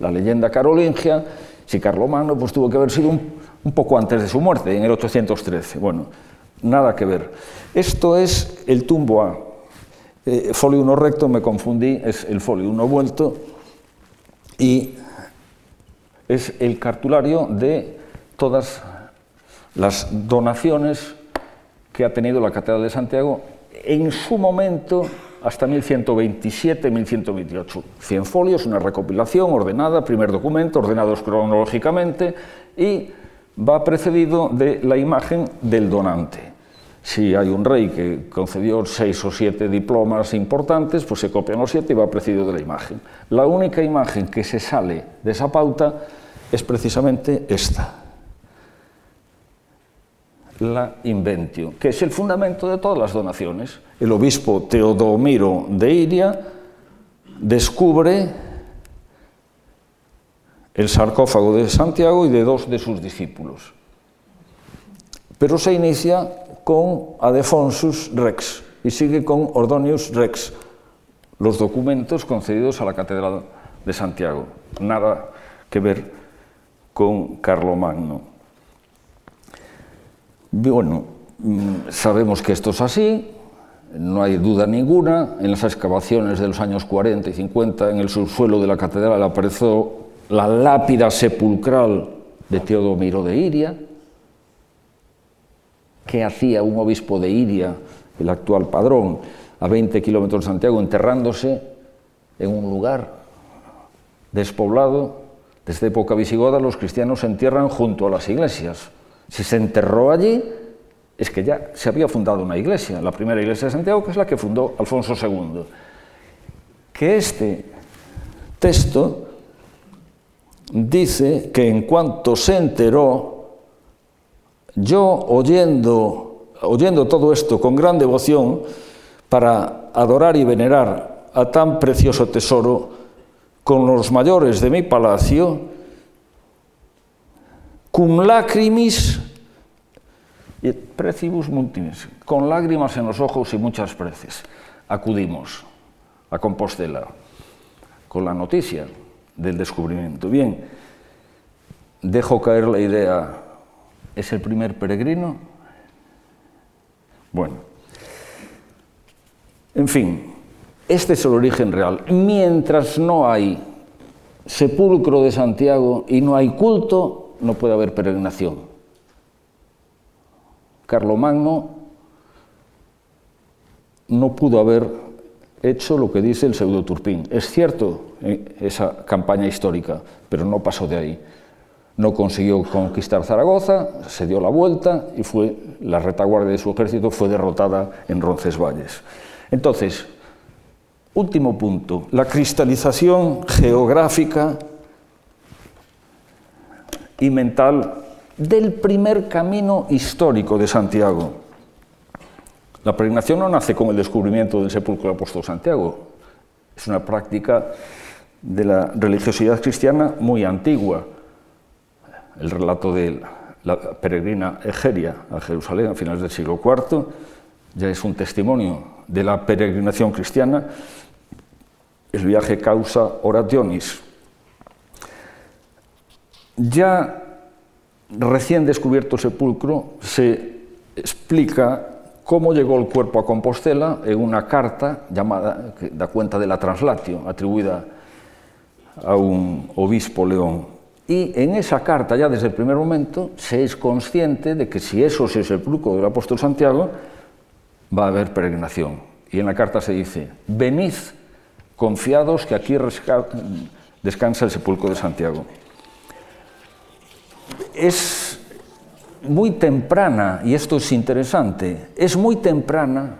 la, leyenda carolingia, si Carlomagno pues tuvo que haber sido un, poco antes de su muerte, en el 813. Bueno, nada que ver. Esto es el tumbo A eh, folio 1 recto, me confundí, es el folio 1 vuelto y es el cartulario de todas las donaciones que ha tenido la Catedral de Santiago en su momento hasta 1127-1128. 100 folios, una recopilación ordenada, primer documento, ordenados cronológicamente y va precedido de la imagen del donante. Si hay un rey que concedió seis o siete diplomas importantes, pues se copian los siete y va precedido de la imagen. La única imagen que se sale de esa pauta es precisamente esta, la inventio, que es el fundamento de todas las donaciones. El obispo Teodomiro de Iria descubre el sarcófago de Santiago y de dos de sus discípulos. Pero se inicia con Adefonsus Rex y sigue con Ordonius Rex, los documentos concedidos a la Catedral de Santiago. Nada que ver con Carlomagno. Bueno, mm, sabemos que esto es así, no hay duda ninguna. En las excavaciones de los años 40 y 50 en el subsuelo de la catedral apareció la lápida sepulcral de Teodomiro de Iria, ¿Qué hacía un obispo de Iria, el actual padrón, a 20 kilómetros de Santiago, enterrándose en un lugar despoblado? Desde época visigoda los cristianos se entierran junto a las iglesias. Si se enterró allí, es que ya se había fundado una iglesia, la primera iglesia de Santiago, que es la que fundó Alfonso II. Que este texto dice que en cuanto se enteró, yo oyendo, oyendo todo esto con gran devoción, para adorar y venerar a tan precioso tesoro, con los mayores de mi palacio, cum lacrimis et precibus multimis, con lágrimas en los ojos y muchas preces, acudimos a Compostela con la noticia del descubrimiento. Bien, dejo caer la idea es el primer peregrino. Bueno, en fin, este es el origen real. Mientras no hay sepulcro de Santiago y no hay culto, no puede haber peregrinación. Carlomagno no pudo haber hecho lo que dice el pseudo Turpín. Es cierto eh, esa campaña histórica, pero no pasó de ahí. No consiguió conquistar Zaragoza, se dio la vuelta y fue, la retaguardia de su ejército fue derrotada en Roncesvalles. Entonces, último punto, la cristalización geográfica y mental del primer camino histórico de Santiago. La peregrinación no nace con el descubrimiento del sepulcro del apóstol Santiago, es una práctica de la religiosidad cristiana muy antigua. El relato de la peregrina Egeria a Jerusalén a finales del siglo IV ya es un testimonio de la peregrinación cristiana. El viaje causa orationis. Ya recién descubierto el sepulcro se explica cómo llegó el cuerpo a Compostela en una carta llamada, que da cuenta de la translatio, atribuida a un obispo león. Y en esa carta, ya desde el primer momento, se es consciente de que si eso es el sepulcro del apóstol Santiago, va a haber peregrinación. Y en la carta se dice, venid confiados que aquí descansa el sepulcro de Santiago. Es muy temprana, y esto es interesante, es muy temprana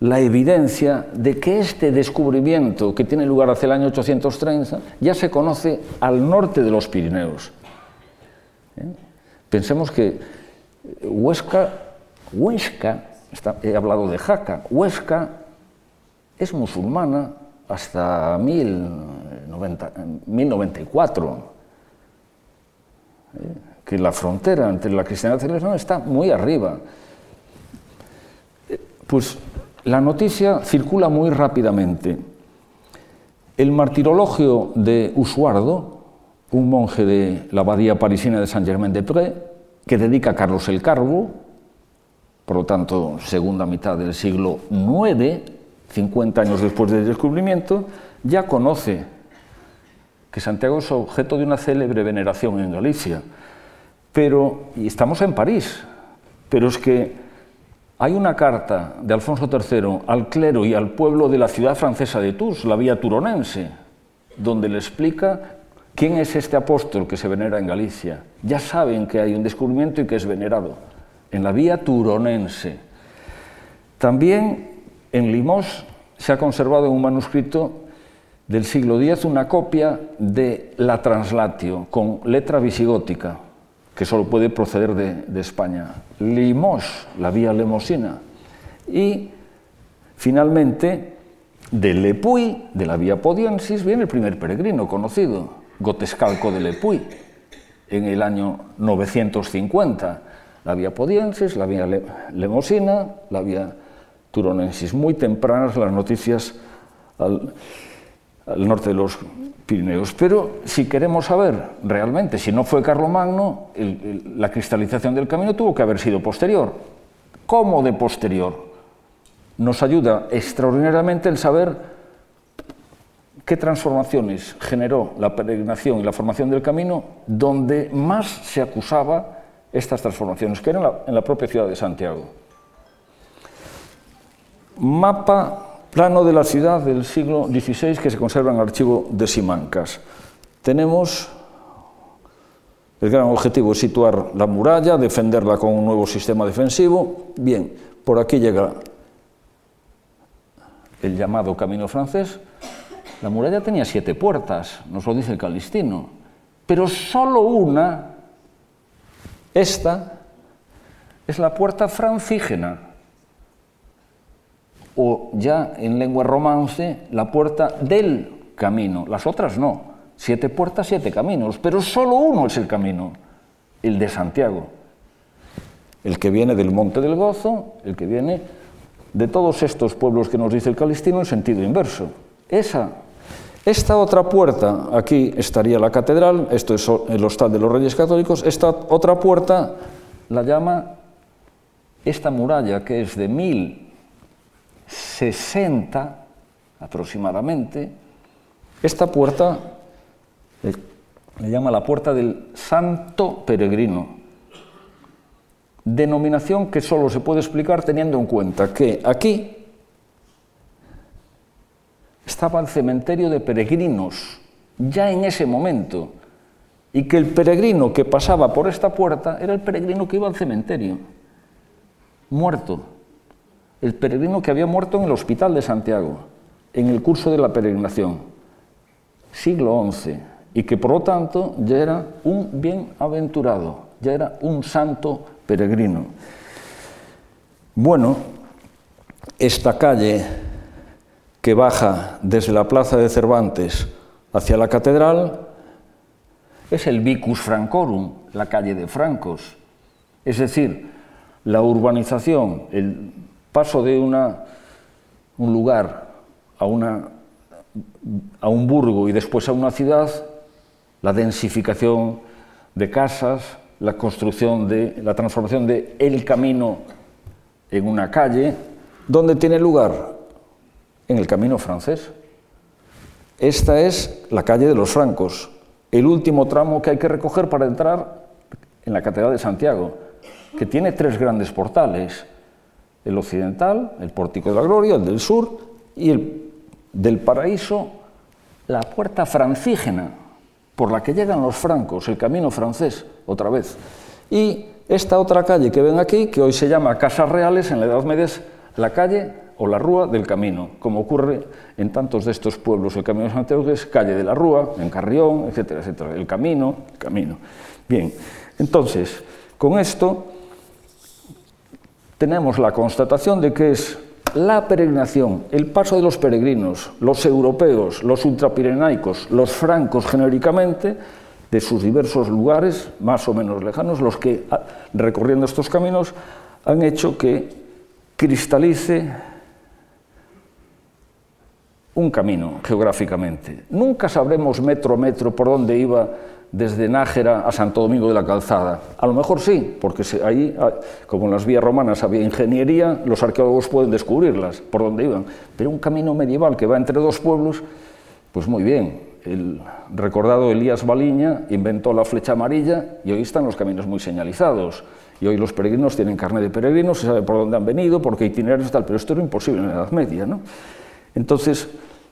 la evidencia de que este descubrimiento que tiene lugar hacia el año 830 ya se conoce al norte de los Pirineos. ¿Eh? Pensemos que Huesca, Huesca, he hablado de Jaca, Huesca es musulmana hasta 1094 que la frontera entre la cristiandad y la religión está muy arriba. Pues la noticia circula muy rápidamente. El martirologio de Usuardo, un monje de la abadía parisina de Saint-Germain-des-Prés, que dedica a Carlos el Cargo, por lo tanto, segunda mitad del siglo IX, 50 años después del descubrimiento, ya conoce que Santiago es objeto de una célebre veneración en Galicia. Pero, y estamos en París, pero es que hay una carta de Alfonso III al clero y al pueblo de la ciudad francesa de Tours, la vía turonense, donde le explica quién es este apóstol que se venera en Galicia. Ya saben que hay un descubrimiento y que es venerado, en la vía turonense. También en Limos se ha conservado un manuscrito del siglo X una copia de la Translatio con letra visigótica, que solo puede proceder de, España. Limos, la vía lemosina. Y finalmente, de Lepuy, de la vía Podiensis, viene el primer peregrino conocido, Gotescalco de Lepuy, en el año 950. La vía Podiensis, la vía Lemosina, la vía Turonensis. Muy tempranas las noticias al, al norte de los Pirineos. Pero si queremos saber realmente si no fue Carlomagno, la cristalización del camino tuvo que haber sido posterior. ¿Cómo de posterior? Nos ayuda extraordinariamente el saber qué transformaciones generó la peregrinación y la formación del camino, donde más se acusaba estas transformaciones, que eran en la propia ciudad de Santiago. Mapa Plano de la ciudad del siglo XVI que se conserva en el archivo de Simancas. Tenemos el gran objetivo es situar la muralla, defenderla con un nuevo sistema defensivo. Bien, por aquí llega el llamado camino francés. La muralla tenía siete puertas, nos lo dice el Calistino, pero solo una, esta, es la puerta francígena o ya en lengua romance la puerta del camino, las otras no. Siete puertas, siete caminos, pero solo uno es el camino, el de Santiago. El que viene del Monte del Gozo, el que viene de todos estos pueblos que nos dice el Calistino en sentido inverso. Esa, esta otra puerta, aquí estaría la catedral, esto es el hostal de los Reyes Católicos, esta otra puerta la llama esta muralla que es de mil 60 aproximadamente, esta puerta le, llama la puerta del santo peregrino. denominación que solo se puede explicar teniendo en cuenta que aquí estaba el cementerio de peregrinos, ya en ese momento, y que el peregrino que pasaba por esta puerta era el peregrino que iba al cementerio, muerto, el peregrino que había muerto en el hospital de Santiago, en el curso de la peregrinación, siglo XI, y que por lo tanto ya era un bienaventurado, ya era un santo peregrino. Bueno, esta calle que baja desde la plaza de Cervantes hacia la catedral es el Vicus Francorum, la calle de Francos. Es decir, la urbanización, el paso de una, un lugar a, una, a un burgo y después a una ciudad, la densificación de casas, la construcción de la transformación de el camino en una calle, ¿dónde tiene lugar? En el camino francés. Esta es la calle de los Francos, el último tramo que hay que recoger para entrar en la Catedral de Santiago, que tiene tres grandes portales, el occidental, el pórtico de la gloria, el del sur, y el del paraíso, la puerta francígena, por la que llegan los francos, el camino francés, otra vez. Y esta otra calle que ven aquí, que hoy se llama Casas Reales, en la Edad Media es la calle o la Rúa del Camino, como ocurre en tantos de estos pueblos. El Camino de Santiago es calle de la Rúa, en Carrión, etcétera, etcétera. El Camino, el Camino. Bien, entonces, con esto tenemos la constatación de que es la peregrinación, el paso de los peregrinos, los europeos, los ultrapirenaicos, los francos genéricamente, de sus diversos lugares, más o menos lejanos, los que, ah, recorriendo estos caminos, han hecho que cristalice un camino geográficamente. Nunca sabremos metro a metro por dónde iba desde Nájera a Santo Domingo de la Calzada. A lo mejor sí, porque ahí, ah, como en las vías romanas había ingeniería, los arqueólogos pueden descubrirlas, por dónde iban. Pero un camino medieval que va entre dos pueblos, pues muy bien. El recordado Elías Baliña inventó la flecha amarilla y hoy están los caminos muy señalizados. Y hoy los peregrinos tienen carne de peregrinos, se sabe por dónde han venido, por qué itinerarios tal, pero esto era imposible en la Edad Media. ¿no? Entonces,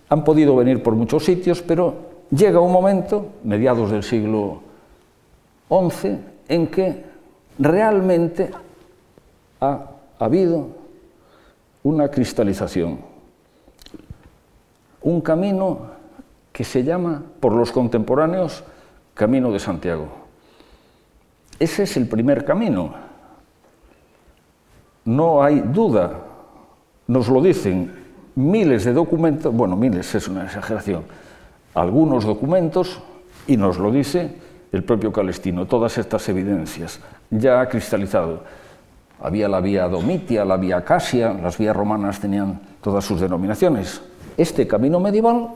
han podido venir por muchos sitios, pero llega un momento, mediados del siglo XI, en que realmente ha habido una cristalización, un camino que se llama por los contemporáneos Camino de Santiago. Ese es el primer camino. No hay duda, nos lo dicen miles de documentos, bueno, miles es una exageración, algunos documentos, y nos lo dice el propio Calestino, todas estas evidencias, ya ha cristalizado. Había la vía Domitia, la vía Casia, las vías romanas tenían todas sus denominaciones. Este camino medieval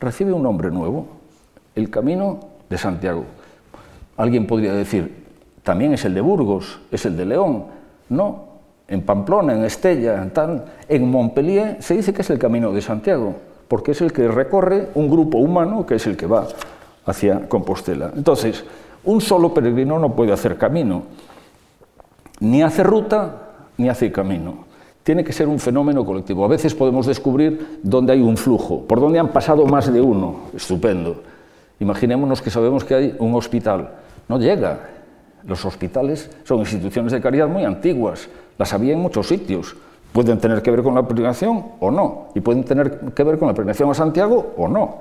recibe un nombre nuevo, el camino de Santiago. Alguien podría decir, también es el de Burgos, es el de León. No, en Pamplona, en Estella, en, en Montpellier, se dice que es el camino de Santiago, porque es el que recorre un grupo humano que es el que va hacia Compostela. Entonces, un solo peregrino no puede hacer camino, ni hace ruta, ni hace camino. Tiene que ser un fenómeno colectivo. A veces podemos descubrir dónde hay un flujo, por dónde han pasado más de uno. Estupendo. Imaginémonos que sabemos que hay un hospital. No llega. Los hospitales son instituciones de caridad muy antiguas las había en muchos sitios. Pueden tener que ver con la peregrinación o no, y pueden tener que ver con la peregrinación a Santiago o no.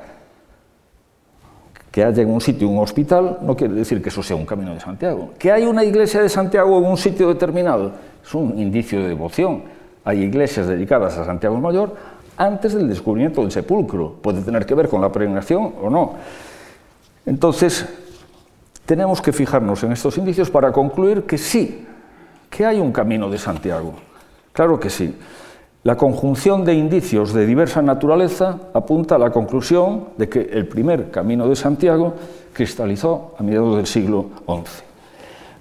Que haya en un sitio un hospital no quiere decir que eso sea un camino de Santiago. Que hay una iglesia de Santiago en un sitio determinado es un indicio de devoción. Hay iglesias dedicadas a Santiago el Mayor antes del descubrimiento del sepulcro. Puede tener que ver con la peregrinación o no. Entonces, tenemos que fijarnos en estos indicios para concluir que sí, que hay un camino de Santiago. Claro que sí. La conjunción de indicios de diversa naturaleza apunta a la conclusión de que el primer camino de Santiago cristalizó a mediados del siglo XI.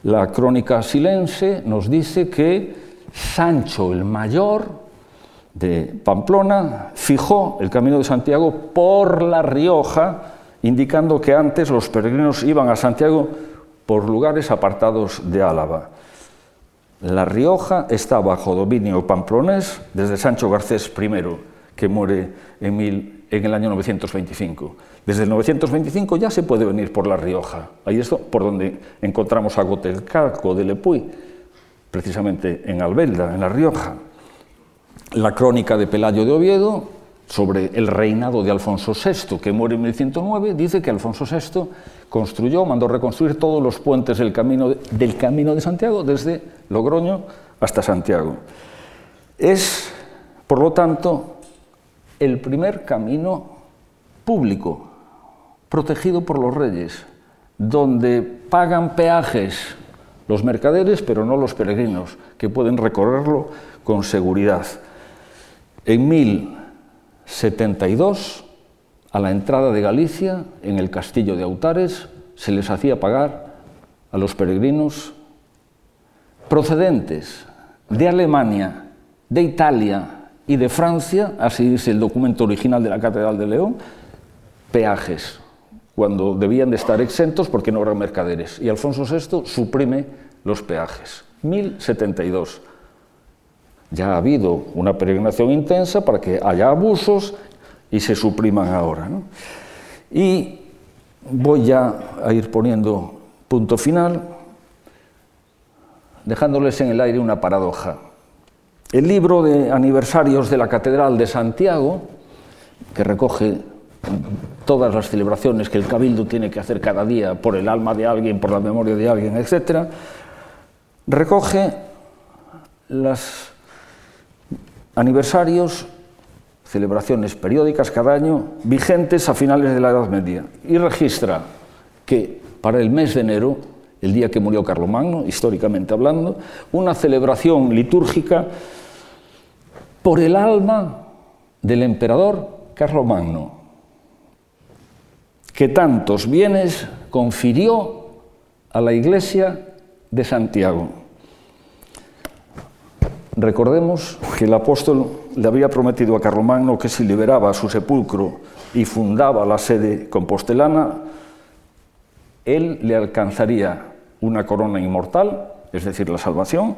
La crónica silense nos dice que Sancho el Mayor de Pamplona fijó el camino de Santiago por La Rioja, indicando que antes los peregrinos iban a Santiago por lugares apartados de Álava. La Rioja está bajo dominio pamplonés desde Sancho Garcés I, que muere en, el año 925. Desde el 925 ya se puede venir por La Rioja. Ahí es por donde encontramos a Gotelcaco de Lepuy, precisamente en Albelda, en La Rioja. La crónica de Pelayo de Oviedo sobre el reinado de Alfonso VI, que muere en 1109, dice que Alfonso VI construyó, mandó reconstruir todos los puentes del camino del camino de Santiago, desde Logroño hasta Santiago. Es, por lo tanto, el primer camino público, protegido por los reyes, donde pagan peajes los mercaderes, pero no los peregrinos, que pueden recorrerlo con seguridad. En 1072, a la entrada de Galicia, en el castillo de Autares, se les hacía pagar a los peregrinos procedentes de Alemania, de Italia y de Francia, así dice el documento original de la Catedral de León, peajes, cuando debían de estar exentos porque no eran mercaderes. Y Alfonso VI suprime los peajes. 1072. Ya ha habido una peregrinación intensa para que haya abusos y se supriman ahora. Y voy ya a ir poniendo punto final, dejándoles en el aire una paradoja. El libro de aniversarios de la Catedral de Santiago, que recoge todas las celebraciones que el cabildo tiene que hacer cada día por el alma de alguien, por la memoria de alguien, etc., recoge los aniversarios celebraciones periódicas cada año vigentes a finales de la Edad Media y registra que para el mes de enero, el día que murió Carlomagno, históricamente hablando, una celebración litúrgica por el alma del emperador Carlomagno, que tantos bienes confirió a la iglesia de Santiago. Recordemos que el apóstol le había prometido a Carlomagno que si liberaba su sepulcro y fundaba la sede compostelana, él le alcanzaría una corona inmortal, es decir, la salvación,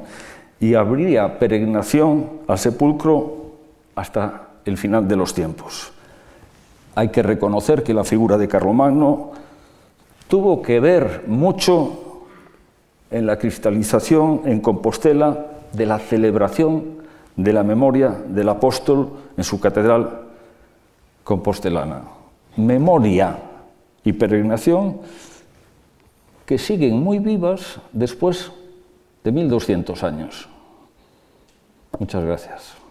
y habría peregrinación al sepulcro hasta el final de los tiempos. Hay que reconocer que la figura de Carlomagno tuvo que ver mucho en la cristalización en Compostela de la celebración de la memoria del apóstol en su catedral compostelana. Memoria y peregrinación que siguen muy vivas después de 1200 años. Muchas gracias.